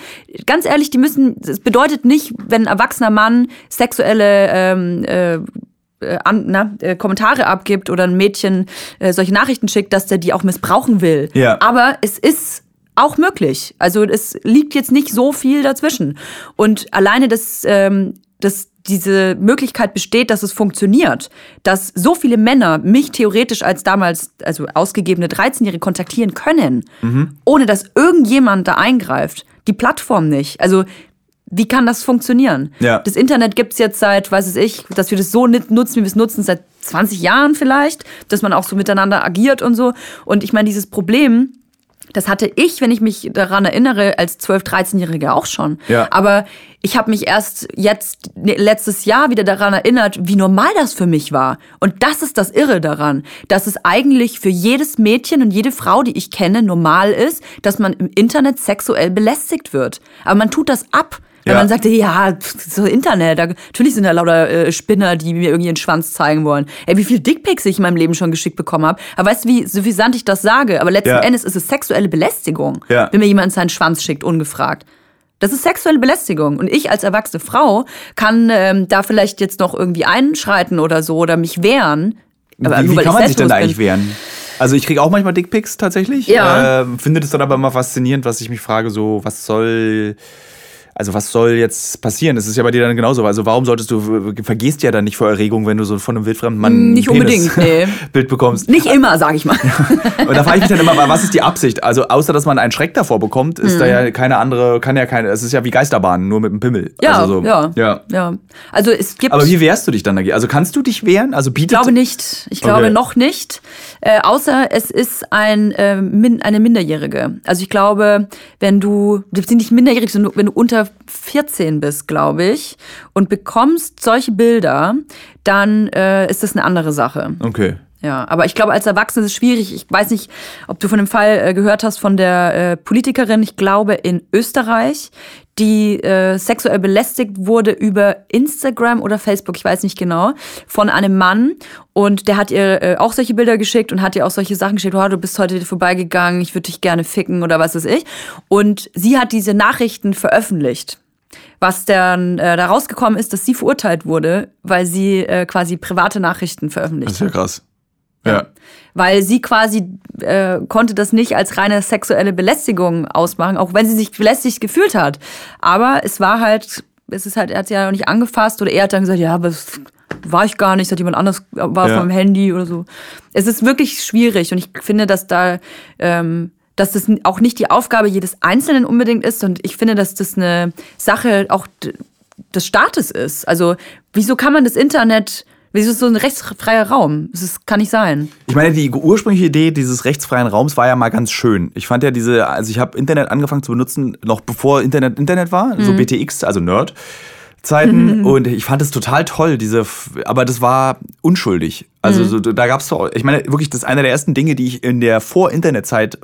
Ganz ehrlich, die müssen, es bedeutet nicht, wenn ein erwachsener Mann sexuelle ähm, äh, äh an, na, äh, Kommentare abgibt oder ein Mädchen äh, solche Nachrichten schickt, dass der die auch missbrauchen will. Ja. Aber es ist auch möglich. Also es liegt jetzt nicht so viel dazwischen. Und alleine, dass, ähm, dass diese Möglichkeit besteht, dass es funktioniert, dass so viele Männer mich theoretisch als damals, also ausgegebene 13-Jährige kontaktieren können, mhm. ohne dass irgendjemand da eingreift. Die Plattform nicht. Also wie kann das funktionieren? Ja. Das Internet gibt's jetzt seit, weiß ich, dass wir das so nutzen, wie wir es nutzen, seit 20 Jahren vielleicht, dass man auch so miteinander agiert und so. Und ich meine, dieses Problem, das hatte ich, wenn ich mich daran erinnere, als 12-, 13-Jährige auch schon. Ja. Aber ich habe mich erst jetzt ne, letztes Jahr wieder daran erinnert, wie normal das für mich war. Und das ist das Irre daran, dass es eigentlich für jedes Mädchen und jede Frau, die ich kenne, normal ist, dass man im Internet sexuell belästigt wird. Aber man tut das ab. Wenn ja. man sagte, ja, so Internet, da, natürlich sind da lauter äh, Spinner, die mir irgendwie einen Schwanz zeigen wollen. Ey, wie viel Dickpics ich in meinem Leben schon geschickt bekommen habe. Aber weißt du, wie suffisant ich das sage? Aber letzten ja. Endes ist es sexuelle Belästigung, ja. wenn mir jemand seinen Schwanz schickt, ungefragt. Das ist sexuelle Belästigung. Und ich als erwachsene Frau kann ähm, da vielleicht jetzt noch irgendwie einschreiten oder so oder mich wehren. Aber wie, wie kann man sich denn da eigentlich wehren? Also ich kriege auch manchmal Dickpics tatsächlich. Ja. Äh, finde das dann aber immer faszinierend, was ich mich frage, so, was soll also was soll jetzt passieren? Das ist ja bei dir dann genauso. Also warum solltest du, vergehst ja dann nicht vor Erregung, wenn du so von einem wildfremden Mann nicht unbedingt, nee. Bild bekommst. Nicht immer, sag ich mal. Und da frage ich mich dann immer, was ist die Absicht? Also außer, dass man einen Schreck davor bekommt, ist mhm. da ja keine andere, kann ja keine, es ist ja wie Geisterbahn, nur mit einem Pimmel. Ja, also so. ja, ja, ja. Also es gibt... Aber wie wehrst du dich dann dagegen? Also kannst du dich wehren? Also bietet... Ich glaube nicht. Ich glaube okay. noch nicht. Äh, außer es ist ein, äh, min, eine Minderjährige. Also ich glaube, wenn du, bist nicht minderjährig, sondern wenn du unter 14 14 bist, glaube ich, und bekommst solche Bilder, dann äh, ist das eine andere Sache. Okay. Ja, aber ich glaube, als Erwachsene ist es schwierig. Ich weiß nicht, ob du von dem Fall äh, gehört hast von der äh, Politikerin, ich glaube in Österreich, die äh, sexuell belästigt wurde über Instagram oder Facebook, ich weiß nicht genau, von einem Mann. Und der hat ihr äh, auch solche Bilder geschickt und hat ihr auch solche Sachen geschickt, oh, du bist heute vorbeigegangen, ich würde dich gerne ficken oder was weiß ich. Und sie hat diese Nachrichten veröffentlicht. Was dann äh, da rausgekommen ist, dass sie verurteilt wurde, weil sie äh, quasi private Nachrichten veröffentlicht Das ist ja krass. Ja. weil sie quasi äh, konnte das nicht als reine sexuelle Belästigung ausmachen, auch wenn sie sich belästigt gefühlt hat. Aber es war halt, es ist halt, er hat sie ja noch nicht angefasst oder er hat dann gesagt, ja, aber das war ich gar nicht, hat jemand anders war Ja. auf meinem Handy oder so. Es ist wirklich schwierig und ich finde, dass da ähm, dass das auch nicht die Aufgabe jedes Einzelnen unbedingt ist und ich finde, dass das eine Sache auch des Staates ist. Also wieso kann man das Internet, wieso ist es so ein rechtsfreier Raum? Das kann nicht sein. Ich meine, die ursprüngliche Idee dieses rechtsfreien Raums war ja mal ganz schön. Ich fand ja diese, also ich habe Internet angefangen zu benutzen, noch bevor Internet Internet war, so BTX, also Nerd. Zeiten und ich fand es total toll, diese, aber das war unschuldig. Also so, da gab's so, ich meine wirklich, das ist einer der ersten Dinge, die ich in der Vor-Internet-Zeit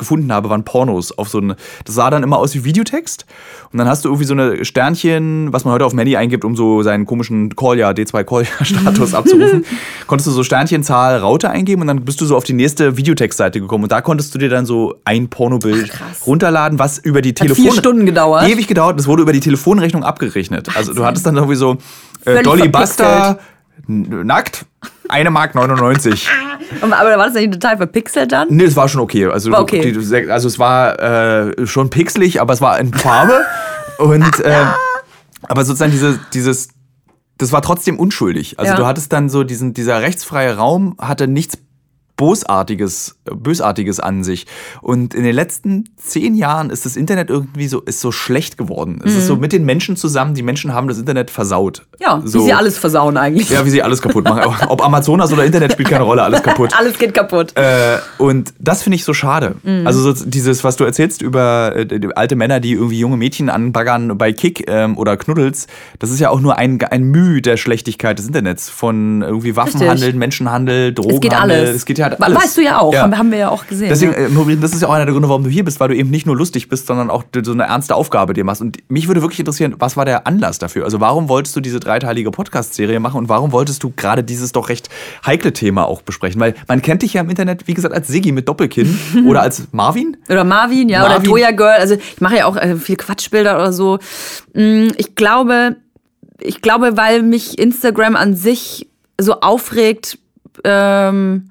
gefunden habe, waren Pornos auf so ein, das sah dann immer aus wie Videotext und dann hast du irgendwie so eine Sternchen, was man heute auf Handy eingibt, um so seinen komischen Callja, D2 Callja Status abzurufen, konntest du so Sternchenzahl Raute eingeben und dann bist du so auf die nächste Videotextseite gekommen und da konntest du dir dann so ein Pornobild Ach, runterladen, was über die Telefon vier Stunden gedauert. Ewig gedauert, das wurde über die Telefonrechnung abgerechnet. Also du hattest dann irgendwie so äh, Dolly. Buster nackt, eine Mark 99. Aber war das nicht total verpixelt dann? Nee, es war schon okay. Also, War okay. Die, also es war äh, schon pixelig, aber es war in Farbe. Und äh, aber sozusagen diese, dieses, das war trotzdem unschuldig. Also Ja. du hattest dann so diesen, dieser rechtsfreie Raum hatte nichts Bosartiges, Bösartiges an sich. Und in den letzten zehn Jahren ist das Internet irgendwie so, ist so schlecht geworden. Es ist so mit den Menschen zusammen, die Menschen haben das Internet versaut. Mhm. Ja, so. wie sie alles versauen eigentlich. Ja, wie sie alles kaputt machen. Ob Amazonas oder Internet spielt keine Rolle, alles kaputt. Alles geht kaputt. Äh, und das finde ich so schade. Mhm. Also so dieses, was du erzählst über äh, alte Männer, die irgendwie junge Mädchen anbaggern bei Kick ähm, oder Knuddels, das ist ja auch nur ein, ein Mühe der Schlechtigkeit des Internets. Von irgendwie Waffenhandel, Richtig. Menschenhandel, Drogenhandel. es geht alles. Es geht ja We- alles. Weißt du ja auch, Ja. Haben, wir ja auch gesehen. Deswegen, ja. äh, Maureen, das ist ja auch einer der Gründe, warum du hier bist, weil du eben nicht nur lustig bist, sondern auch so eine ernste Aufgabe dir machst. Und mich würde wirklich interessieren, was war der Anlass dafür? Also warum wolltest du diese dreiteilige Podcast-Serie machen und warum wolltest du gerade dieses doch recht heikle Thema auch besprechen? Weil man kennt dich ja im Internet, wie gesagt, als Siggi mit Doppelkinn oder als Marvin. Oder Marvin, ja, Marvin. oder Toya Girl. Also ich mache ja auch äh, viel Quatschbilder oder so. Mm, Ich glaube, ich glaube, weil mich Instagram an sich so aufregt, ähm,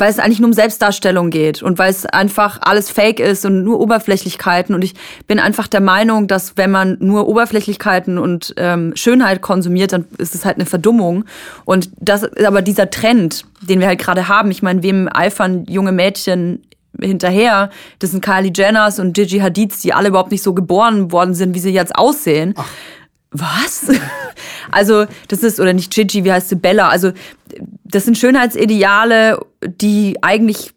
weil es eigentlich nur um Selbstdarstellung geht und weil es einfach alles Fake ist und nur Oberflächlichkeiten. Und ich bin einfach der Meinung, dass wenn man nur Oberflächlichkeiten und ähm, Schönheit konsumiert, dann ist es halt eine Verdummung. Und das ist aber dieser Trend, den wir halt gerade haben. Ich meine, wem eifern junge Mädchen hinterher? Das sind Kylie Jenners und Gigi Hadids, die alle überhaupt nicht so geboren worden sind, wie sie jetzt aussehen. Was? Also, das ist, oder nicht Gigi, wie heißt sie, Bella. Also, das sind Schönheitsideale, die eigentlich,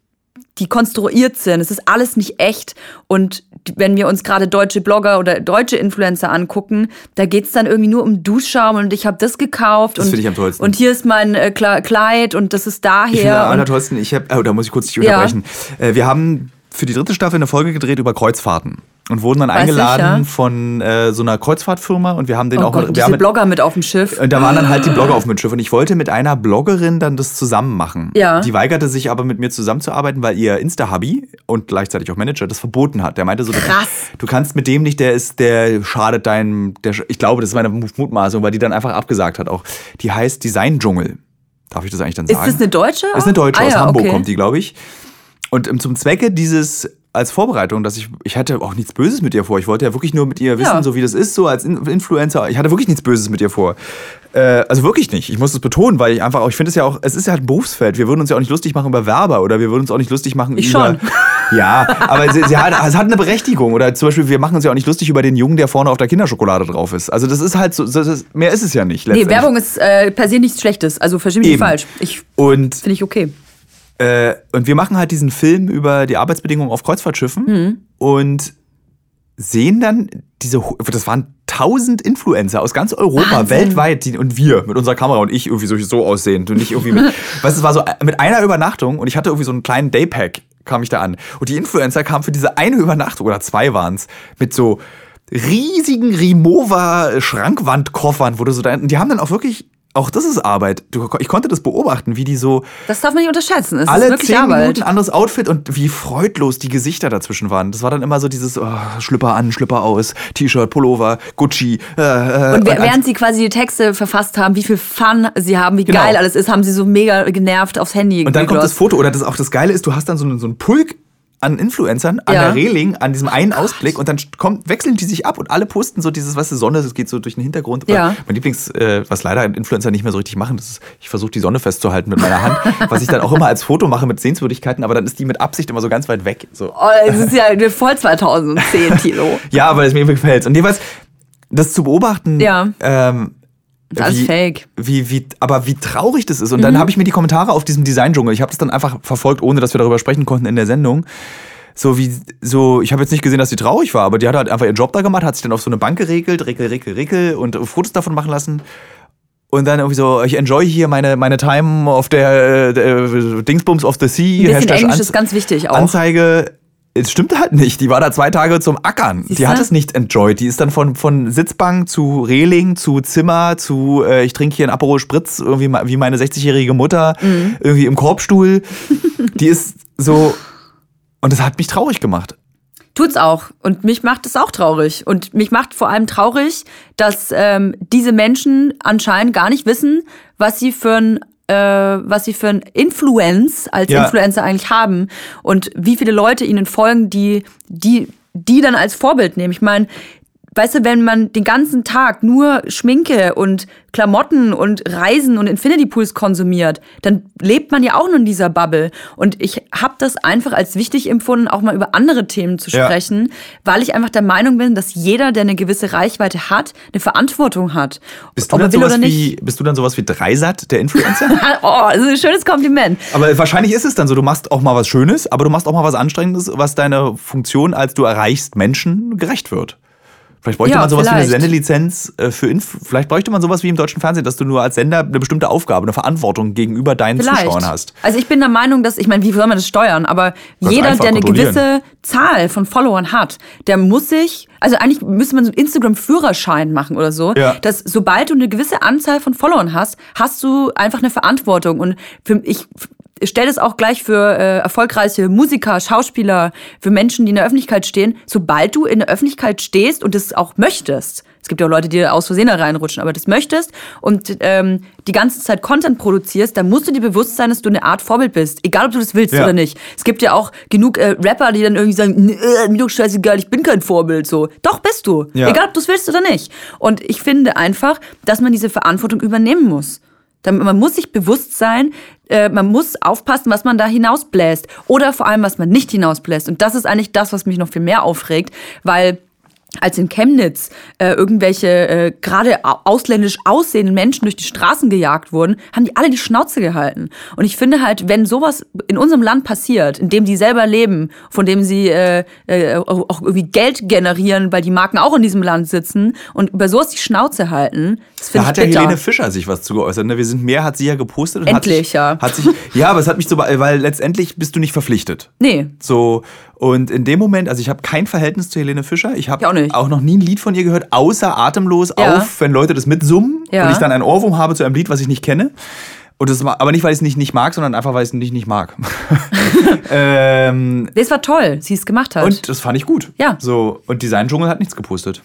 die konstruiert sind. Es ist alles nicht echt. Und wenn wir uns gerade deutsche Blogger oder deutsche Influencer angucken, da geht's dann irgendwie nur um Duschschaum und ich habe das gekauft. Das und, finde ich am tollsten. Und hier ist mein äh, Kleid und das ist Ich finde daher. am und, allertollsten, ich habe, oh, da muss ich kurz dich Ja. unterbrechen. Äh, wir haben für die dritte Staffel eine Folge gedreht über Kreuzfahrten und wurden dann Weiß ich, eingeladen ja. von äh, so einer Kreuzfahrtfirma und wir haben den oh auch Gott, wir diese haben mit, Blogger mit auf dem Schiff. Und da waren dann halt die Blogger auf dem Schiff und ich wollte mit einer Bloggerin dann das zusammen machen. Ja. Die weigerte sich aber mit mir zusammenzuarbeiten, weil ihr Insta-Hubby und gleichzeitig auch Manager das verboten hat. Der meinte so, du- Krass. du kannst mit dem nicht, der ist, der schadet deinem, der, ich glaube, das ist meine Mutmaßung, weil die dann einfach abgesagt hat auch. Die heißt Design-Dschungel. Darf ich das eigentlich dann Ist sagen? das eine Deutsche? Das ist eine Deutsche, Ah, aus ja, Hamburg okay. kommt die, glaube ich. Und ähm, zum Zwecke dieses, als Vorbereitung, dass ich, ich hatte auch nichts Böses mit ihr vor. Ich wollte ja wirklich nur mit ihr wissen, Ja. so wie das ist, so als In Influencer. Ich hatte wirklich nichts Böses mit ihr vor. Äh, also wirklich nicht. Ich muss es betonen, weil ich einfach auch, ich finde es ja auch, es ist ja halt ein Berufsfeld. Wir würden uns ja auch nicht lustig machen über Werber oder wir würden uns auch nicht lustig machen Ich über. schon. Ja, aber sie, sie hat, es hat eine Berechtigung. Oder zum Beispiel, wir machen uns ja auch nicht lustig über den Jungen, der vorne auf der Kinderschokolade drauf ist. Also das ist halt so, ist, mehr ist es ja nicht. Nee. Werbung ist äh, per se nichts Schlechtes. Also versteh mich nicht falsch. Ich Und finde ich okay. Äh, und wir machen halt diesen Film über die Arbeitsbedingungen auf Kreuzfahrtschiffen Mhm. und sehen dann diese, das waren tausend Influencer aus ganz Europa, Wahnsinn. weltweit, die, und wir mit unserer Kamera und ich irgendwie so, so aussehen und nicht irgendwie mit, weißt du, es war so mit einer Übernachtung und ich hatte irgendwie so einen kleinen Daypack, kam ich da an. Und die Influencer kamen für diese eine Übernachtung, oder zwei waren es, mit so riesigen Rimowa-Schrankwandkoffern, wo du so da, und die haben dann auch wirklich, auch das ist Arbeit. Ich konnte das beobachten, wie die so Das darf man nicht unterschätzen. Es ist alle zehn Arbeit. Minuten anderes Outfit und wie freudlos die Gesichter dazwischen waren. Das war dann immer so dieses oh, Schlüpper an, Schlüpper aus, T-Shirt, Pullover, Gucci. Äh, äh, Und während sie quasi die Texte verfasst haben, wie viel Fun sie haben, wie Genau. geil alles ist, haben sie so mega genervt aufs Handy Und dann kommt das. Foto, oder das auch das Geile ist, du hast dann so, einen- so einen Pulk an Influencern an Ja. der Reling, an diesem einen Ausblick und dann kommt, wechseln die sich ab und alle posten so dieses, was die Sonne, das geht so durch den Hintergrund. Ja. Mein Lieblings, äh, was leider Influencer nicht mehr so richtig machen, das ist, ich versuche die Sonne festzuhalten mit meiner Hand, was ich dann auch immer als Foto mache mit Sehenswürdigkeiten, aber dann ist die mit Absicht immer so ganz weit weg. So. Oh, es ist ja voll 2010, Tilo. Ja, aber es mir gefällt. Und jeweils, das zu beobachten, Ja. ähm, ist alles wie, fake. Wie, wie, aber wie traurig das ist. Und Mhm. dann habe ich mir die Kommentare auf diesem Design-Dschungel, ich habe das dann einfach verfolgt, ohne dass wir darüber sprechen konnten in der Sendung. So wie, so, ich habe jetzt nicht gesehen, dass sie traurig war, aber die hat halt einfach ihren Job da gemacht, hat sich dann auf so eine Bank geregelt, Rickel, Rickel, Rickel und Fotos davon machen lassen. Und dann irgendwie so, ich enjoy hier meine, meine Time auf der, äh, Dingsbums of the Sea. Ein bisschen Hashtag Englisch ist ganz wichtig auch. Anzeige. Es stimmt halt nicht. Die war da zwei Tage zum Ackern. Siehst die hat es nicht enjoyed. Die ist dann von, von Sitzbank zu Reling zu Zimmer zu äh, ich trinke hier einen Aperol Spritz, irgendwie wie meine 60-jährige Mutter, Mhm. irgendwie im Korbstuhl. die ist so. Und das hat mich traurig gemacht. Tut's auch. Und mich macht es auch traurig. Und mich macht vor allem traurig, dass ähm, diese Menschen anscheinend gar nicht wissen, was sie für ein äh, was sie für ein Influence als Ja. Influencer eigentlich haben und wie viele Leute ihnen folgen, die die die dann als Vorbild nehmen. Ich meine, weißt du, wenn man den ganzen Tag nur Schminke und Klamotten und Reisen und Infinity Pools konsumiert, dann lebt man ja auch nur in dieser Bubble. Und ich habe das einfach als wichtig empfunden, auch mal über andere Themen zu Ja. sprechen, weil ich einfach der Meinung bin, dass jeder, der eine gewisse Reichweite hat, eine Verantwortung hat. Bist du, Ob dann sowas wie, bist du dann sowas wie Dreisat, der Influencer? Oh, das ist ein schönes Kompliment. aber wahrscheinlich ist es dann so, du machst auch mal was Schönes, aber du machst auch mal was Anstrengendes, was deiner Funktion, als du erreichst, Menschen gerecht wird. Vielleicht bräuchte Ja, man sowas wie vielleicht. eine Sendelizenz äh, für Inf Vielleicht bräuchte man sowas wie im deutschen Fernsehen, dass du nur als Sender eine bestimmte Aufgabe, eine Verantwortung gegenüber deinen Vielleicht. Zuschauern hast. Also ich bin der Meinung, dass, ich meine, wie soll man das steuern? Aber jeder, der eine gewisse Zahl von Followern hat, der muss sich, also eigentlich müsste man so einen Instagram-Führerschein machen oder so, Ja. dass sobald du eine gewisse Anzahl von Followern hast, hast du einfach eine Verantwortung. Und für, ich stelle es auch gleich für äh, erfolgreiche Musiker, Schauspieler, für Menschen, die in der Öffentlichkeit stehen. Sobald du in der Öffentlichkeit stehst und das auch möchtest, es gibt ja auch Leute, die aus Versehen da reinrutschen, aber das möchtest und ähm, die ganze Zeit Content produzierst, dann musst du dir bewusst sein, dass du eine Art Vorbild bist. Egal, ob du das willst Ja. oder nicht. Es gibt ja auch genug äh, Rapper, die dann irgendwie sagen, "Nee, äh, mir doch scheißegal, ich bin kein Vorbild. So, doch bist du. Ja. Egal, ob du es willst oder nicht. Und ich finde einfach, dass man diese Verantwortung übernehmen muss. Man muss sich bewusst sein, äh, man muss aufpassen, was man da hinausbläst. Oder vor allem, was man nicht hinausbläst. Und das ist eigentlich das, was mich noch viel mehr aufregt, weil als in Chemnitz äh, irgendwelche äh, gerade au- ausländisch aussehenden Menschen durch die Straßen gejagt wurden, haben die alle die Schnauze gehalten. Und ich finde halt, wenn sowas in unserem Land passiert, in dem die selber leben, von dem sie äh, äh, auch irgendwie Geld generieren, weil die Marken auch in diesem Land sitzen und über sowas die Schnauze halten, das Da finde ich hat ja bitter. Helene Fischer sich was zu geäußert. Ne? Wir sind mehr, hat sie ja gepostet. Und Endlich, hat sich, ja. Hat sich, ja, aber es hat mich so, weil letztendlich bist du nicht verpflichtet. nee, So, und in dem Moment, also ich habe kein Verhältnis zu Helene Fischer. Ich auch habe nicht. auch noch nie ein Lied von ihr gehört, außer atemlos Ja. auf, wenn Leute das mitsummen Ja. und ich dann einen Ohrwurm habe zu einem Lied, was ich nicht kenne. Und das, aber nicht, weil ich es nicht, nicht mag, sondern einfach, weil ich es nicht, nicht mag. ähm, das war toll, sie es gemacht hat. und das fand ich gut. Ja. So, und Design Dschungel hat nichts gepostet.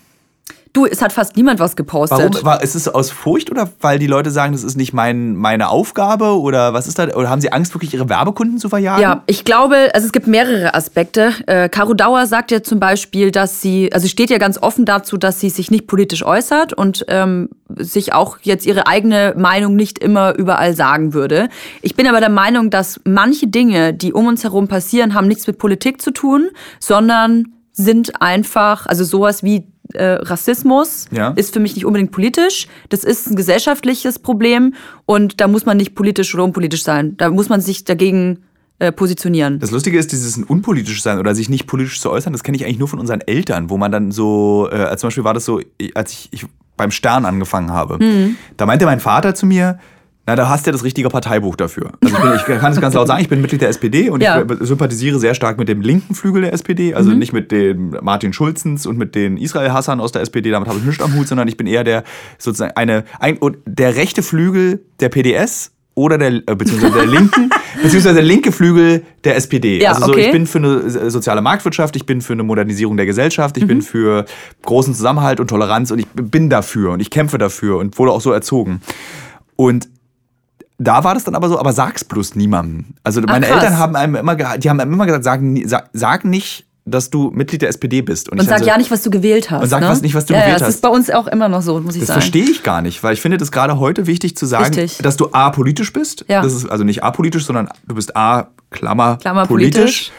Du, es hat fast niemand was gepostet. Warum? War, ist es aus Furcht oder weil die Leute sagen, das ist nicht mein, meine Aufgabe? Oder was ist da? Oder haben sie Angst, wirklich ihre Werbekunden zu verjagen? Ja, ich glaube, also es gibt mehrere Aspekte. Äh, Caro Dauer sagt ja zum Beispiel, dass sie, also sie steht ja ganz offen dazu, dass sie sich nicht politisch äußert und ähm, sich auch jetzt ihre eigene Meinung nicht immer überall sagen würde. Ich bin aber der Meinung, dass manche Dinge, die um uns herum passieren, haben nichts mit Politik zu tun, sondern sind einfach, also sowas wie äh, Rassismus Ja. ist für mich nicht unbedingt politisch. Das ist ein gesellschaftliches Problem und da muss man nicht politisch oder unpolitisch sein. Da muss man sich dagegen äh, positionieren. Das Lustige ist, dieses unpolitisch sein oder sich nicht politisch zu äußern, das kenne ich eigentlich nur von unseren Eltern, wo man dann so, äh, zum Beispiel war das so, als ich, ich beim Stern angefangen habe. Mhm. Da meinte mein Vater zu mir, na, da hast du ja das richtige Parteibuch dafür. Also ich, bin, ich kann es ganz laut sagen, ich bin Mitglied der SPD und ja. ich sympathisiere sehr stark mit dem linken Flügel der SPD, also mhm. nicht mit den Martin Schulzens und mit den Israel-Hassern aus der SPD, damit habe ich nichts am Hut, sondern ich bin eher der sozusagen eine, ein, der rechte Flügel der PDS oder der, äh, beziehungsweise der linken, beziehungsweise der linke Flügel der SPD. Ja, also so, okay. ich bin für eine soziale Marktwirtschaft, ich bin für eine Modernisierung der Gesellschaft, ich mhm. bin für großen Zusammenhalt und Toleranz und ich bin dafür und ich kämpfe dafür und wurde auch so erzogen. Und da war das dann aber so, aber sag's bloß niemandem. Also meine Ach, Eltern haben einem immer, die haben einem immer gesagt, sag, sag, sag nicht, dass du Mitglied der SPD bist. Und, und sag so, ja nicht, was du gewählt hast. Und sag ne? was nicht, was du ja, gewählt ja, das hast. Das ist bei uns auch immer noch so, muss ich das sagen. Das verstehe ich gar nicht, weil ich finde das gerade heute wichtig zu sagen, Richtig. dass du A, politisch bist. Ja. Das ist also nicht apolitisch, sondern du bist A, Klammer, Klammer politisch.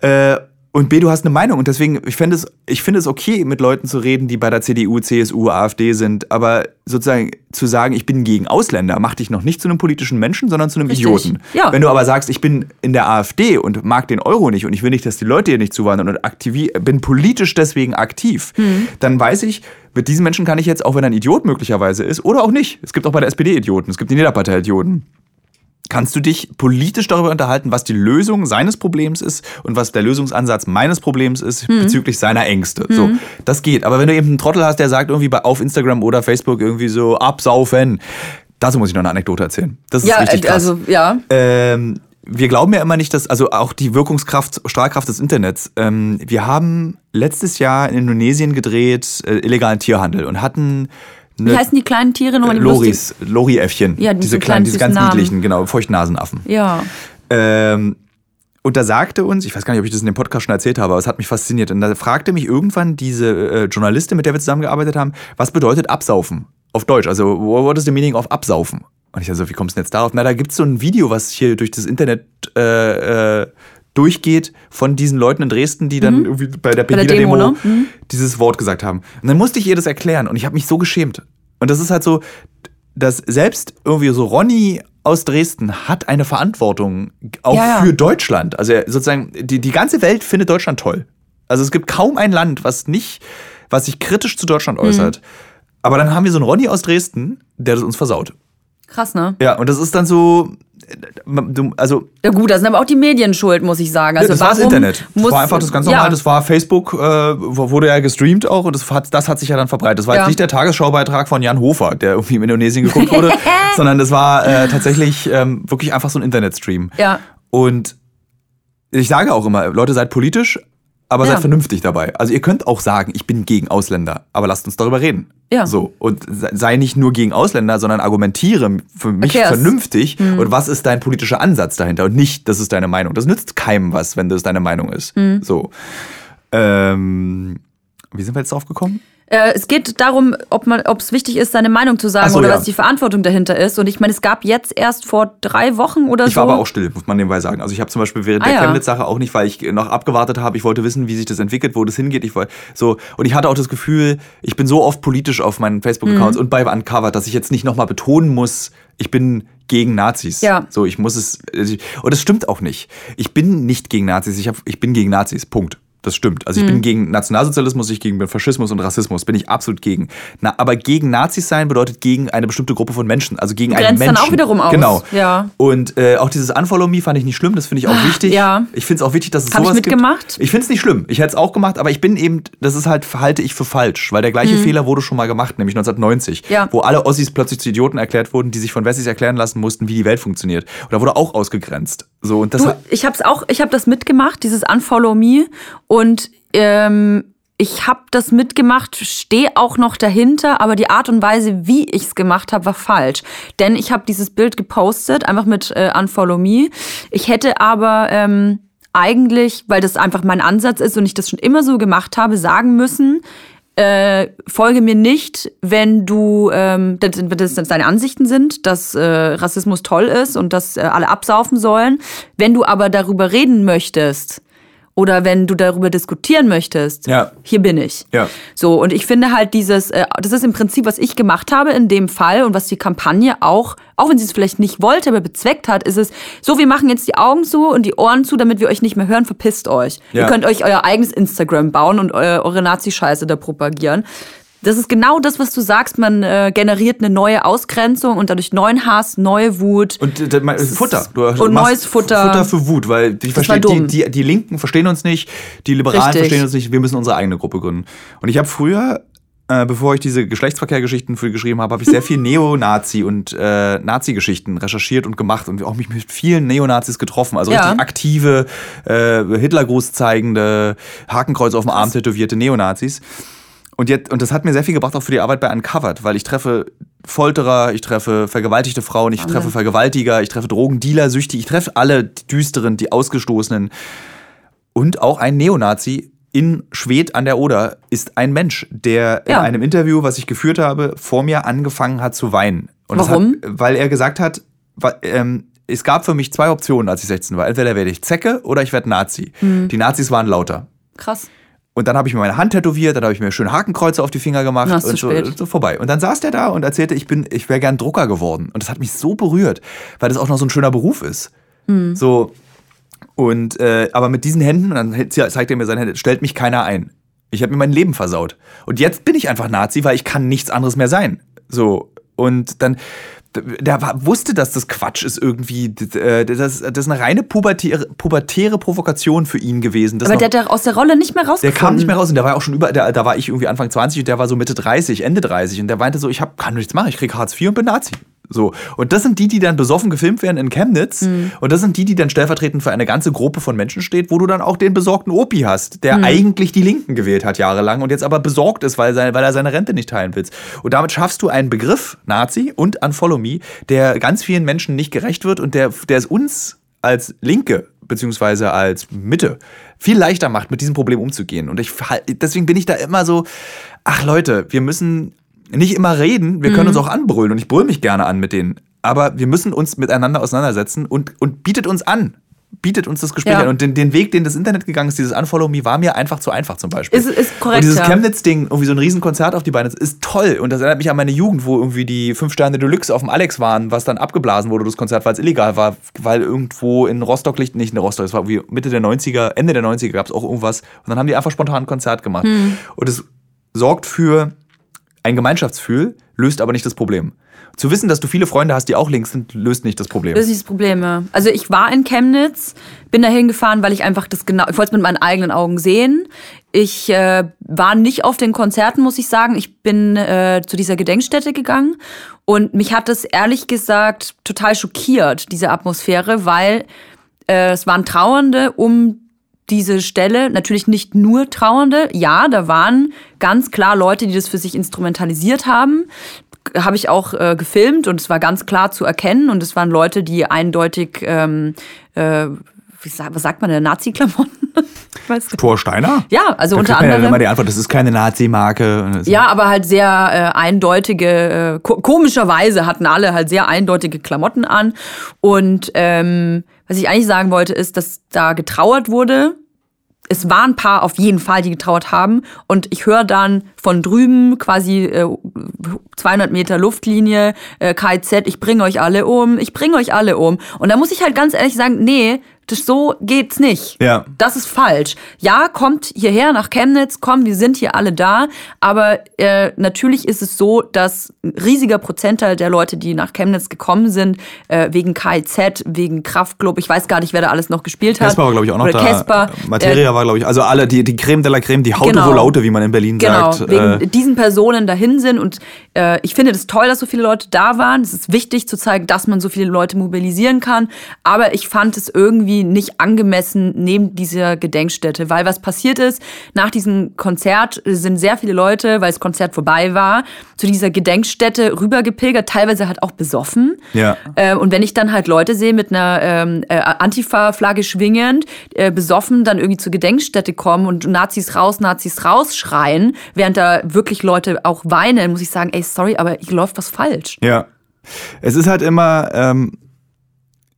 politisch. Äh, und B, du hast eine Meinung. Und deswegen, ich finde es, ich finde es okay, mit Leuten zu reden, die bei der CDU, CSU, AfD sind. Aber sozusagen zu sagen, ich bin gegen Ausländer, macht dich noch nicht zu einem politischen Menschen, sondern zu einem Richtig. Idioten. Ja. Wenn du aber sagst, ich bin in der AfD und mag den Euro nicht und ich will nicht, dass die Leute hier nicht zuwandern und aktiv, bin politisch deswegen aktiv, Mhm. dann weiß ich, mit diesen Menschen kann ich jetzt, auch wenn er ein Idiot möglicherweise ist, oder auch nicht. Es gibt auch bei der SPD Idioten, es gibt die Niederpartei Idioten kannst du dich politisch darüber unterhalten, was die Lösung seines Problems ist und was der Lösungsansatz meines Problems ist Mhm. bezüglich seiner Ängste. So, das geht. Aber wenn du eben einen Trottel hast, der sagt irgendwie bei, auf Instagram oder Facebook irgendwie so absaufen, dazu muss ich noch eine Anekdote erzählen. Das ist ja, richtig äh, krass. also ja. Ähm, wir glauben ja immer nicht, dass, also auch die Wirkungskraft, Strahlkraft des Internets. Ähm, wir haben letztes Jahr in Indonesien gedreht äh, illegalen Tierhandel und hatten Wie heißen die kleinen Tiere nochmal? Die Loris, Loriäffchen. Ja, die diese so kleinen, diese ganz Namen. niedlichen, genau, Feuchtnasenaffen. Ja. Ähm, und da sagte uns, ich weiß gar nicht, ob ich das in dem Podcast schon erzählt habe, aber es hat mich fasziniert. Und da fragte mich irgendwann diese äh, Journalistin, mit der wir zusammengearbeitet haben, was bedeutet Absaufen? Auf Deutsch. Also, what is the meaning of Absaufen? Und ich so, wie kommst du denn jetzt darauf? Na, da gibt es so ein Video, was hier durch das Internet äh, äh, durchgeht von diesen Leuten in Dresden, die dann irgendwie bei der Mhm. Pegida-Demo Demo, ne? Mhm. dieses Wort gesagt haben. Und dann musste ich ihr das erklären und ich habe mich so geschämt. Und das ist halt so, dass selbst irgendwie so Ronny aus Dresden hat eine Verantwortung auch Ja, ja. für Deutschland. Also er, sozusagen, die, die ganze Welt findet Deutschland toll. Also es gibt kaum ein Land, was nicht, was sich kritisch zu Deutschland Mhm. äußert. Aber dann haben wir so einen Ronny aus Dresden, der das uns versaut. Krass, ne? Ja, und das ist dann so, also Ja gut, das sind aber auch die Medien schuld, muss ich sagen. Also das war das Internet. Das war einfach das ganz ja. normal. Das war Facebook, äh, wurde ja gestreamt auch und das hat, das hat sich ja dann verbreitet. Das war Ja. jetzt nicht der Tagesschaubeitrag von Jan Hofer, der irgendwie in Indonesien geguckt wurde, sondern das war äh, tatsächlich ähm, wirklich einfach so ein Internetstream. Ja. Und ich sage auch immer, Leute, seid politisch, aber Ja. seid vernünftig dabei. Also ihr könnt auch sagen, ich bin gegen Ausländer, aber lasst uns darüber reden. Ja. So. Und se- sei nicht nur gegen Ausländer, sondern argumentiere für mich Erklär's. vernünftig. Und was ist dein politischer Ansatz dahinter? Und nicht, das ist deine Meinung. Das nützt keinem was, wenn das deine Meinung ist. So. Ähm, wie sind wir jetzt drauf gekommen? Äh, es geht darum, ob es wichtig ist, seine Meinung zu sagen so, oder ja. was die Verantwortung dahinter ist. Und ich meine, es gab jetzt erst vor drei Wochen oder Ich so. war aber auch still, muss man nebenbei sagen. Also ich habe zum Beispiel während Ah, der. Chemnitz-Sache auch nicht, weil ich noch abgewartet habe. Ich wollte wissen, wie sich das entwickelt, wo das hingeht. Ich wollte so und ich hatte auch das Gefühl, ich bin so oft politisch auf meinen Mhm. Facebook-Accounts und bei Uncovered, dass ich jetzt nicht nochmal betonen muss, ich bin gegen Nazis. Ja. So, ich muss es und es stimmt auch nicht. Ich bin nicht gegen Nazis. Ich, hab, ich bin gegen Nazis. Punkt. Das stimmt. Also ich Mhm. bin gegen Nationalsozialismus, ich gegen Faschismus und Rassismus. Bin ich absolut gegen. Na, aber gegen Nazis sein bedeutet gegen eine bestimmte Gruppe von Menschen. Also gegen einen Grenzt dann Menschen. auch wiederum aus. Genau. Ja. Und äh, auch dieses Unfollow Me fand ich nicht schlimm, das finde ich auch wichtig. ja. Ich finde es auch wichtig, dass es Hab ich sowas mitgemacht? gibt. Ich finde es nicht schlimm. Ich hätte es auch gemacht, aber ich bin eben, das ist halt, halte ich für falsch, weil der gleiche Fehler wurde schon mal gemacht, nämlich 1990, Mhm. Ja. wo alle Ossis plötzlich zu Idioten erklärt wurden, die sich von Wessis erklären lassen mussten, wie die Welt funktioniert. Und da wurde auch ausgegrenzt. So, und das Du, ich habe es auch, ich habe das mitgemacht, dieses Unfollow Me und ähm, ich habe das mitgemacht, stehe auch noch dahinter, aber die Art und Weise, wie ich es gemacht habe, war falsch. Denn ich habe dieses Bild gepostet, einfach mit äh, Unfollow Me. Ich hätte aber ähm, eigentlich, weil das einfach mein Ansatz ist und ich das schon immer so gemacht habe, sagen müssen, äh, folge mir nicht, wenn du, ähm, das, das, deine Ansichten sind, dass äh, Rassismus toll ist und dass äh, alle absaufen sollen. Wenn du aber darüber reden möchtest oder wenn du darüber diskutieren möchtest, Ja. hier bin ich. Ja. So, und ich finde halt dieses, äh, das ist im Prinzip, was ich gemacht habe in dem Fall und was die Kampagne auch, auch wenn sie es vielleicht nicht wollte, aber bezweckt hat, ist es, so, wir machen jetzt die Augen zu und die Ohren zu, damit wir euch nicht mehr hören, verpisst euch. Ja. Ihr könnt euch euer eigenes Instagram bauen und eu eure Nazi-Scheiße da propagieren. Das ist genau das, was du sagst. Man äh, generiert eine neue Ausgrenzung und dadurch neuen Hass, neue Wut. Und äh, mein- Futter. Du und neues Futter. Futter für Wut, weil die, war verstehen, die, die, die Linken verstehen uns nicht, die Liberalen Richtig. verstehen uns nicht, wir müssen unsere eigene Gruppe gründen. Und ich habe früher, äh, bevor ich diese Geschlechtsverkehrgeschichten für geschrieben habe, habe ich sehr viel Neonazi und äh, Nazi-Geschichten recherchiert und gemacht und auch mich mit vielen Neonazis getroffen. Also Ja. richtig aktive, äh, Hitlergruß zeigende, Hakenkreuz auf dem Arm tätowierte Neonazis. Und, jetzt, und das hat mir sehr viel gebracht, auch für die Arbeit bei Uncovered, weil ich treffe Folterer, ich treffe vergewaltigte Frauen, ich treffe Vergewaltiger, ich treffe Drogendealer, Süchtige, ich treffe alle die Düsteren, die Ausgestoßenen. Und auch ein Neonazi in Schwedt an der Oder ist ein Mensch, der Ja. in einem Interview, was ich geführt habe, vor mir angefangen hat zu weinen. Und Warum? Hat, weil er gesagt hat, ähm, es gab für mich zwei Optionen, als ich 16 war. Entweder werde ich Zecke oder ich werde Nazi. Hm. Die Nazis waren lauter. Krass. Und dann habe ich mir meine Hand tätowiert, dann habe ich mir schön Hakenkreuze auf die Finger gemacht Na, und so, spät. so vorbei. Und dann saß der da und erzählte, ich bin, ich wäre gern Drucker geworden. Und das hat mich so berührt, weil das auch noch so ein schöner Beruf ist. Hm. So und äh, aber mit diesen Händen, und dann zeigt er mir seine Hände, stellt mich keiner ein. Ich habe mir mein Leben versaut. Und jetzt bin ich einfach Nazi, weil ich kann nichts anderes mehr sein. So und dann der war, wusste, dass das Quatsch ist irgendwie. äh, Das, das ist eine reine pubertäre, pubertäre Provokation für ihn gewesen. Das Aber noch- der hat da aus der Rolle nicht mehr der rausgekommen. kam nicht mehr raus und der war auch schon über, der, da war ich irgendwie Anfang 20 und der war so Mitte 30, Ende 30 und der meinte so, ich hab, kann nichts machen, ich krieg Hartz IV und bin Nazi. So. Und das sind die, die dann besoffen gefilmt werden in Chemnitz. Mhm. Und das sind die, die dann stellvertretend für eine ganze Gruppe von Menschen steht, wo du dann auch den besorgten Opi hast, Mhm. der eigentlich die Linken gewählt hat jahrelang und jetzt aber besorgt ist, weil, sein, weil er seine Rente nicht teilen will. Und damit schaffst du einen Begriff, Nazi und Unfollow Me, der ganz vielen Menschen nicht gerecht wird und der, der es uns als Linke beziehungsweise als Mitte viel leichter macht, mit diesem Problem umzugehen. Und ich, deswegen bin ich da immer so, ach Leute, wir müssen nicht immer reden, wir können uns auch anbrüllen und ich brüll mich gerne an mit denen. Aber wir müssen uns miteinander auseinandersetzen und, und bietet uns an. Bietet uns das Gespräch Ja. an. Und den, den Weg, den das Internet gegangen ist, dieses Unfollow Me, war mir einfach zu einfach zum Beispiel. Ist- ist korrekt, Und dieses. Chemnitz-Ding, irgendwie so ein Riesenkonzert auf die Beine, ist toll. Und das erinnert mich an meine Jugend, wo irgendwie die fünf Sterne Deluxe auf dem Alex waren, was dann abgeblasen wurde, das Konzert, weil es illegal war, weil irgendwo in Rostock liegt, nicht in Rostock, es war irgendwie Mitte der 90er, Ende der 90er gab es auch irgendwas. Und dann haben die einfach spontan ein Konzert gemacht. Hm. Und es sorgt für ein Gemeinschaftsgefühl, löst aber nicht das Problem. Zu wissen, dass du viele Freunde hast, die auch links sind, löst nicht das Problem. Das ist das Problem. ja. Also ich war in Chemnitz, bin da hingefahren, weil ich einfach das genau, ich wollte es mit meinen eigenen Augen sehen. Ich äh, war nicht auf den Konzerten, muss ich sagen. Ich bin äh, zu dieser Gedenkstätte gegangen und mich hat das ehrlich gesagt total schockiert, diese Atmosphäre, weil äh, es waren Trauernde um diese Stelle, natürlich nicht nur Trauernde. Ja, da waren ganz klar Leute, die das für sich instrumentalisiert haben. Habe ich auch äh, gefilmt und es war ganz klar zu erkennen. Und es waren Leute, die eindeutig, ähm, äh, wie sagt, was sagt man denn, Nazi-Klamotten? Thor Steiner? ja, also Da unter man ja anderem. immer die Antwort, das ist keine Nazi-Marke. Ja, aber halt sehr äh, eindeutige, äh, ko komischerweise hatten alle halt sehr eindeutige Klamotten an. Und ähm, was ich eigentlich sagen wollte, ist, dass da getrauert wurde. Es waren ein paar auf jeden Fall, die getrauert haben. Und ich höre dann von drüben quasi äh, 200 Meter Luftlinie, äh, KZ, ich bringe euch alle um, ich bringe euch alle um. Und da muss ich halt ganz ehrlich sagen, nee, das so geht's nicht. Ja. Das ist falsch. Ja, kommt hierher nach Chemnitz, komm, wir sind hier alle da. Aber äh, natürlich ist es so, dass ein riesiger Prozentteil der Leute, die nach Chemnitz gekommen sind, äh, wegen KIZ, wegen Kraftklub, ich weiß gar nicht, wer da alles noch gespielt hat. Casper war, glaube ich, auch noch Oder da. Casper. Materia war, glaube ich, also alle, die, die Creme de la Creme, die Haute Genau. Laute, wie man in Berlin Genau, sagt. wegen äh, diesen Personen dahin sind. Und äh, ich finde es toll, dass so viele Leute da waren. Es ist wichtig zu zeigen, dass man so viele Leute mobilisieren kann. Aber ich fand es irgendwie nicht angemessen neben dieser Gedenkstätte. Weil was passiert ist, nach diesem Konzert sind sehr viele Leute, weil das Konzert vorbei war, zu dieser Gedenkstätte rübergepilgert, teilweise halt auch besoffen. Ja. Äh, und wenn ich dann halt Leute sehe mit einer ähm, äh, Antifa-Flagge schwingend, äh, besoffen dann irgendwie zur Gedenkstätte kommen und Nazis raus, Nazis raus schreien, während da wirklich Leute auch weinen, muss ich sagen, ey, sorry, aber hier läuft was falsch. Ja. Es ist halt immer, ähm,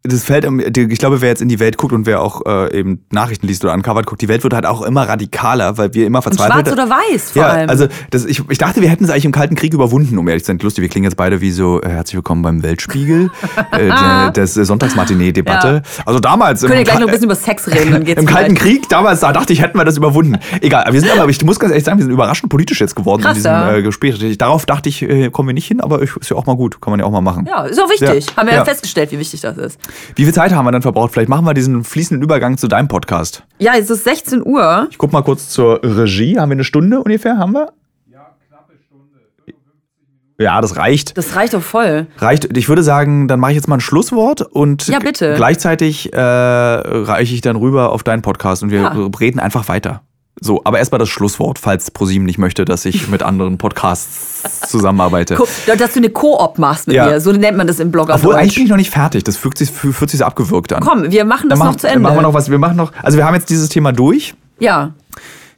das fällt, im- ich glaube, wer jetzt in die Welt guckt und wer auch äh, eben Nachrichten liest oder uncovered guckt, die Welt wird halt auch immer radikaler, weil wir immer Und verzweifelt schwarz oder weiß vor ja, allem. also das, ich, ich dachte, wir hätten es eigentlich im Kalten Krieg überwunden, um ehrlich zu sein. Lustig, wir klingen jetzt beide wie so, äh, herzlich willkommen beim Weltspiegel, äh, der, des äh, Sonntagsmatinee-Debatte. Also damals Können wir gleich noch ein bisschen über Sex reden, dann geht's im Kalten vielleicht. Krieg, damals, da dachte ich, hätten wir das überwunden. Egal, aber wir sind aber, ich muss ganz ehrlich sagen, wir sind überraschend politisch jetzt geworden Krass, in diesem ja. äh, Gespräch. Darauf dachte ich, äh, kommen wir nicht hin, aber ich, ist ja auch mal gut, kann man ja auch mal machen. Ja, ist auch wichtig. Ja. Haben wir ja. Ja. festgestellt, wie wichtig das ist. Wie viel Zeit haben wir dann verbraucht? Vielleicht machen wir diesen fließenden Übergang zu deinem Podcast. Ja, es ist 16 Uhr. Ich guck mal kurz zur Regie. Haben wir eine Stunde ungefähr? Haben wir? Ja, das reicht. Das reicht doch voll. Reicht. Ich würde sagen, dann mache ich jetzt mal ein Schlusswort und Ja, bitte. gleichzeitig äh, reiche ich dann rüber auf deinen Podcast und wir Ja. reden einfach weiter. So, aber erstmal das Schlusswort, falls ProSieben nicht möchte, dass ich mit anderen Podcasts zusammenarbeite. Dass du eine Koop machst mit Ja. mir. So nennt man das im Blogger. Obwohl, eigentlich bin ich noch nicht fertig. Das fühlt sich, fühlt sich so abgewürgt an. Komm, wir machen das dann noch machen, zu Ende. machen wir noch was. Wir machen noch, also wir haben jetzt dieses Thema durch. ja.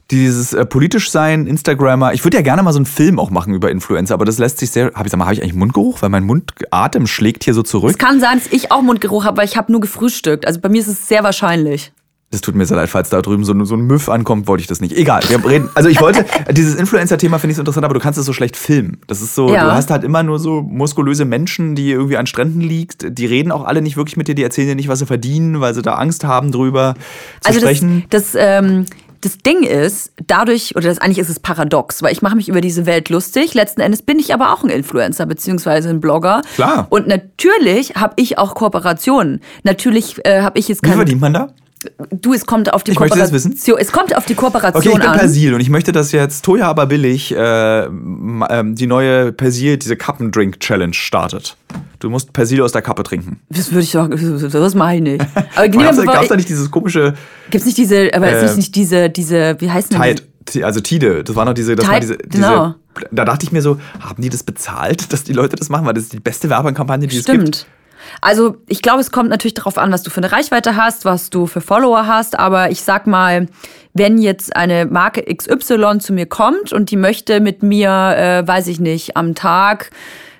Dieses äh, politisch sein, Instagrammer. Ich würde ja gerne mal so einen Film auch machen über Influencer, aber das lässt sich sehr. Hab ich, sag mal, habe ich eigentlich Mundgeruch? Weil mein Mundatem schlägt hier so Es zurück. kann sein, dass ich auch Mundgeruch habe, aber ich habe nur gefrühstückt. Also bei mir ist es sehr wahrscheinlich. Das tut mir sehr leid, falls da drüben so, ein- so ein Müff ankommt, wollte ich das nicht. Egal, wir reden. Also ich wollte, dieses Influencer-Thema finde ich so interessant, aber du kannst es so schlecht filmen. Das ist so, Ja. du hast halt immer nur so muskulöse Menschen, die irgendwie an Stränden liegt. Die reden auch alle nicht wirklich mit dir, die erzählen dir nicht, was sie verdienen, weil sie da Angst haben drüber zu Also das, sprechen. das, ähm, das Ding ist, dadurch, oder das, eigentlich ist es paradox, weil ich mache mich über diese Welt lustig. Letzten Endes bin ich aber auch ein Influencer beziehungsweise ein Blogger. Klar. Und natürlich habe ich auch Kooperationen. Natürlich äh, habe ich jetzt Wie keine. verdient man da? Du, es kommt auf die Ich möchte das Kooperation. wissen. Es kommt auf die Okay, Kooperation ich bin an. Persil und ich möchte, dass jetzt Toya aber billig äh, ähm, die neue Persil, diese Kappendrink-Challenge startet. Du musst Persil aus der Kappe trinken. Das würde ich doch, das mache ich. Aber Gab es gibt's da nicht dieses komische gibt's nicht diese, aber Äh, ist nicht diese, diese, wie heißt denn Tide, T- also Tide, das war noch diese, das war Tide, diese, diese genau. da dachte ich mir so, haben die das bezahlt, dass die Leute das machen, weil das ist die beste Werbekampagne, die es gibt. Stimmt. Also ich glaube, es kommt natürlich darauf an, was du für eine Reichweite hast, was du für Follower hast. Aber ich sag mal, wenn jetzt eine Marke XY zu mir kommt und die möchte mit mir, äh, weiß ich nicht, am Tag,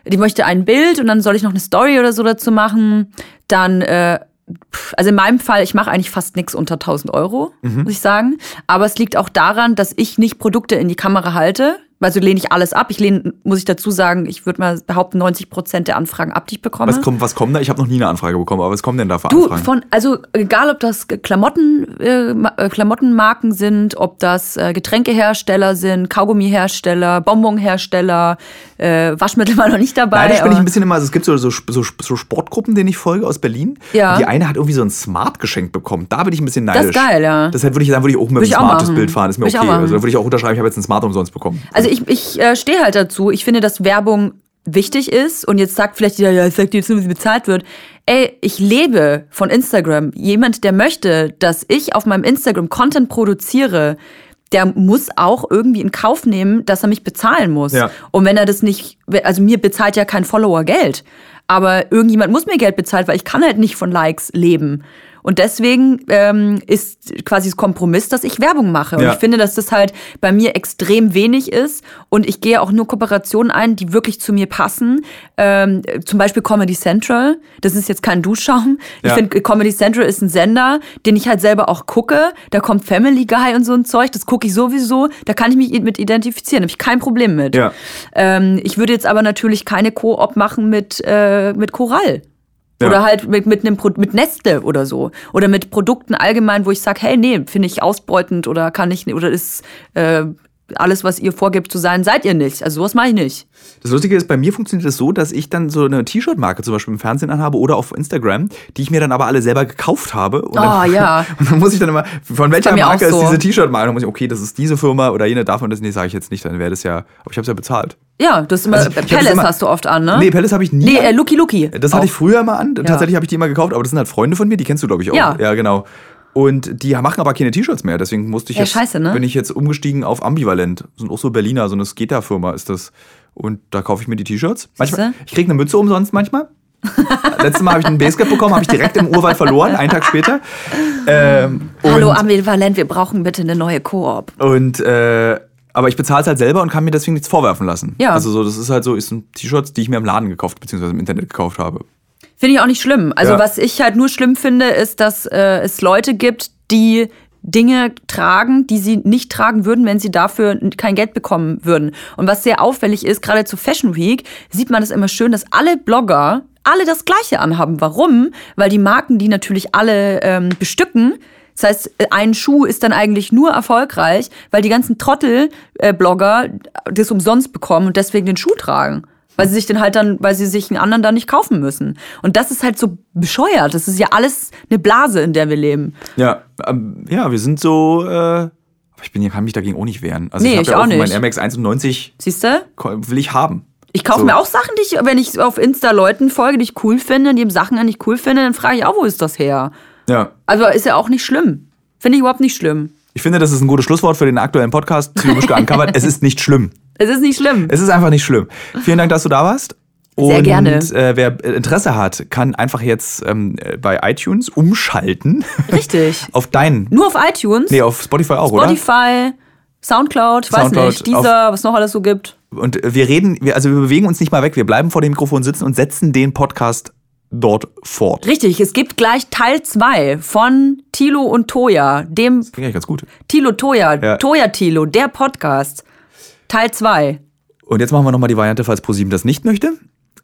die möchte ein Bild und dann soll ich noch eine Story oder so dazu machen, dann äh, pff, also in meinem Fall, ich mache eigentlich fast nichts unter 1000 Euro, Mhm. muss ich sagen. Aber es liegt auch daran, dass ich nicht Produkte in die Kamera halte. Also lehne ich alles ab. Ich lehne, muss ich dazu sagen, ich würde mal behaupten, 90 Prozent der Anfragen ab, die ich bekomme. Was kommt, was kommt da? Ich habe noch nie eine Anfrage bekommen, aber was kommen denn da für Du, Anfragen? von, also egal ob das Klamotten, äh, äh, Klamottenmarken sind, ob das äh, Getränkehersteller sind, Kaugummihersteller, Bonbonhersteller, äh, Waschmittel war noch nicht dabei. Neidisch bin ich ein bisschen immer, also es gibt so, so, so, so Sportgruppen, denen ich folge aus Berlin. Ja. Die eine hat irgendwie so ein Smart geschenkt bekommen. Da bin ich ein bisschen Das neidisch. ist geil, ja. Deshalb würde ich, dann würde ich auch mit Würde dem ich auch Smart das machen. Bild fahren, ist mir Würde okay. Also da würde ich auch unterschreiben, ich habe jetzt ein Smart umsonst bekommen. Also ich, ich äh, stehe halt dazu. Ich finde, dass Werbung wichtig ist und jetzt sagt vielleicht jeder, ja, ich sag dir jetzt nur, wie sie bezahlt wird. Ey, ich lebe von Instagram. Jemand, der möchte, dass ich auf meinem Instagram Content produziere, der muss auch irgendwie in Kauf nehmen, dass er mich bezahlen muss. Ja. Und wenn er das nicht, also mir bezahlt ja kein Follower Geld, aber irgendjemand muss mir Geld bezahlen, weil ich kann halt nicht von Likes leben. Und deswegen ähm, ist quasi das Kompromiss, dass ich Werbung mache. Und Ja. ich finde, dass das halt bei mir extrem wenig ist. Und ich gehe auch nur Kooperationen ein, die wirklich zu mir passen. Ähm, zum Beispiel Comedy Central. Das ist jetzt kein Duschschaum. Ich Ja. finde, Comedy Central ist ein Sender, den ich halt selber auch gucke. Da kommt Family Guy und so ein Zeug. Das gucke ich sowieso. Da kann ich mich mit identifizieren. Da habe ich kein Problem mit. Ja. Ähm, ich würde jetzt aber natürlich keine Koop machen mit, äh, mit Choral. Ja. Oder halt mit, mit, einem, mit Nestle oder so. Oder mit Produkten allgemein, wo ich sage, hey, nee, finde ich ausbeutend oder kann ich oder ist äh, alles, was ihr vorgibt zu sein, seid ihr nicht. Also sowas mache ich nicht. Das Lustige ist, bei mir funktioniert es das so, dass ich dann so eine T-Shirt-Marke zum Beispiel im Fernsehen anhabe oder auf Instagram, die ich mir dann aber alle selber gekauft habe. Und Ah, dann, ja. Und dann muss ich dann immer, von welcher Marke auch ist so. diese T-Shirt-Marke? Dann muss ich, okay, das ist diese Firma oder jene davon, das nee, sage ich jetzt nicht, dann wäre das ja, aber ich habe es ja bezahlt. Ja, das ist immer, Also, ich Palace immer- hast du oft an, ne? Nee, Palace habe ich nie. Nee, äh, Lucky Lucky. Das hatte ich früher immer an. Tatsächlich habe ich die immer gekauft, aber das sind halt Freunde von mir, die kennst du, glaube ich, auch. Ja. ja, genau. Und die machen aber keine T-Shirts mehr, deswegen musste ich Ja, jetzt, scheiße, ne? bin ich jetzt umgestiegen auf Ambivalent. Das sind auch so Berliner, so eine Skater-Firma ist das. Und da kaufe ich mir die T-Shirts. Manchmal, ich kriege eine Mütze umsonst manchmal. Letztes Mal habe ich einen Basecap bekommen, habe ich direkt im Urwald verloren, einen Tag später. Ähm, Hallo, Ambivalent, wir brauchen bitte eine neue Koop. und äh, aber ich bezahle es halt selber und kann mir deswegen nichts vorwerfen lassen. Ja. Also so, das ist halt so, ist ein T-Shirts, die ich mir im Laden gekauft bzw. im Internet gekauft habe. Finde ich auch nicht schlimm. Also Ja. was ich halt nur schlimm finde, ist, dass äh, es Leute gibt, die Dinge tragen, die sie nicht tragen würden, wenn sie dafür kein Geld bekommen würden. Und was sehr auffällig ist, gerade zu Fashion Week, sieht man das immer schön, dass alle Blogger alle das Gleiche anhaben. Warum? Weil die Marken die natürlich alle ähm, bestücken. Das heißt, ein Schuh ist dann eigentlich nur erfolgreich, weil die ganzen Trottel-Blogger das umsonst bekommen und deswegen den Schuh tragen. Weil sie sich den halt dann, weil sie sich einen anderen dann nicht kaufen müssen. Und das ist halt so bescheuert. Das ist ja alles eine Blase, in der wir leben. Ja, ähm, ja, wir sind so. Äh, aber ich bin, kann mich dagegen auch nicht wehren. Also Nee, ich habe ich ja auch auch nicht. mein Air Max 91 Siehst du? ko- will ich haben. Ich kaufe So. mir auch Sachen, die ich, wenn ich auf Insta Leuten folge, die ich cool finde, die Sachen an ich cool finde, dann frage ich auch, wo ist das her? Ja. Also ist ja auch nicht schlimm. Finde ich überhaupt nicht schlimm. Ich finde, das ist ein gutes Schlusswort für den aktuellen Podcast. Psychologisch uncovered. es ist nicht schlimm. Es ist nicht schlimm. Es ist einfach nicht schlimm. Vielen Dank, dass du da warst. Sehr Und, gerne. Äh, wer Interesse hat, kann einfach jetzt ähm, äh, bei iTunes umschalten Richtig. auf deinen. Nur auf iTunes, Nee, auf Spotify auch, Spotify, Soundcloud, ich weiß Soundcloud, nicht, dieser, was noch alles so gibt. oder? Und wir reden, wir, also wir bewegen uns nicht mal weg. Wir bleiben vor dem Mikrofon sitzen und setzen den Podcast dort fort. Richtig, es gibt gleich Teil 2 von Tilo und Toya, dem Finde ich ganz gut. Tilo Toya, Ja. Toya Tilo, der Podcast. Teil 2. Und jetzt machen wir nochmal die Variante, falls ProSieben das nicht möchte.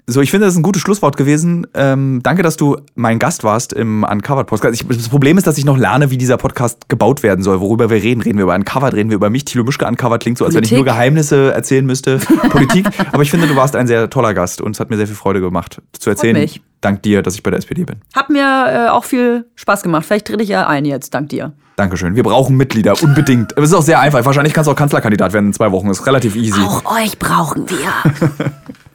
So, ich finde, das ist ein gutes Schlusswort gewesen. Ähm, danke, dass du mein Gast warst im Uncovered Podcast. Ich, das Problem ist, dass ich noch lerne, wie dieser Podcast gebaut werden soll. Worüber wir reden. Reden wir über Uncovered, reden wir über mich. Thilo Mischke Uncovered klingt so, als wenn ich nur Politik. Geheimnisse erzählen müsste. Politik. Aber ich finde, du warst ein sehr toller Gast und es hat mir sehr viel Freude gemacht zu erzählen. Dank dir, dass ich bei der SPD bin. Hat mir äh, auch viel Spaß gemacht. Vielleicht trete ich ja ein jetzt, dank dir. Dankeschön. Wir brauchen Mitglieder, unbedingt. Es ist auch sehr einfach. Wahrscheinlich kannst du auch Kanzlerkandidat werden in zwei Wochen. ist relativ easy. Auch euch brauchen wir.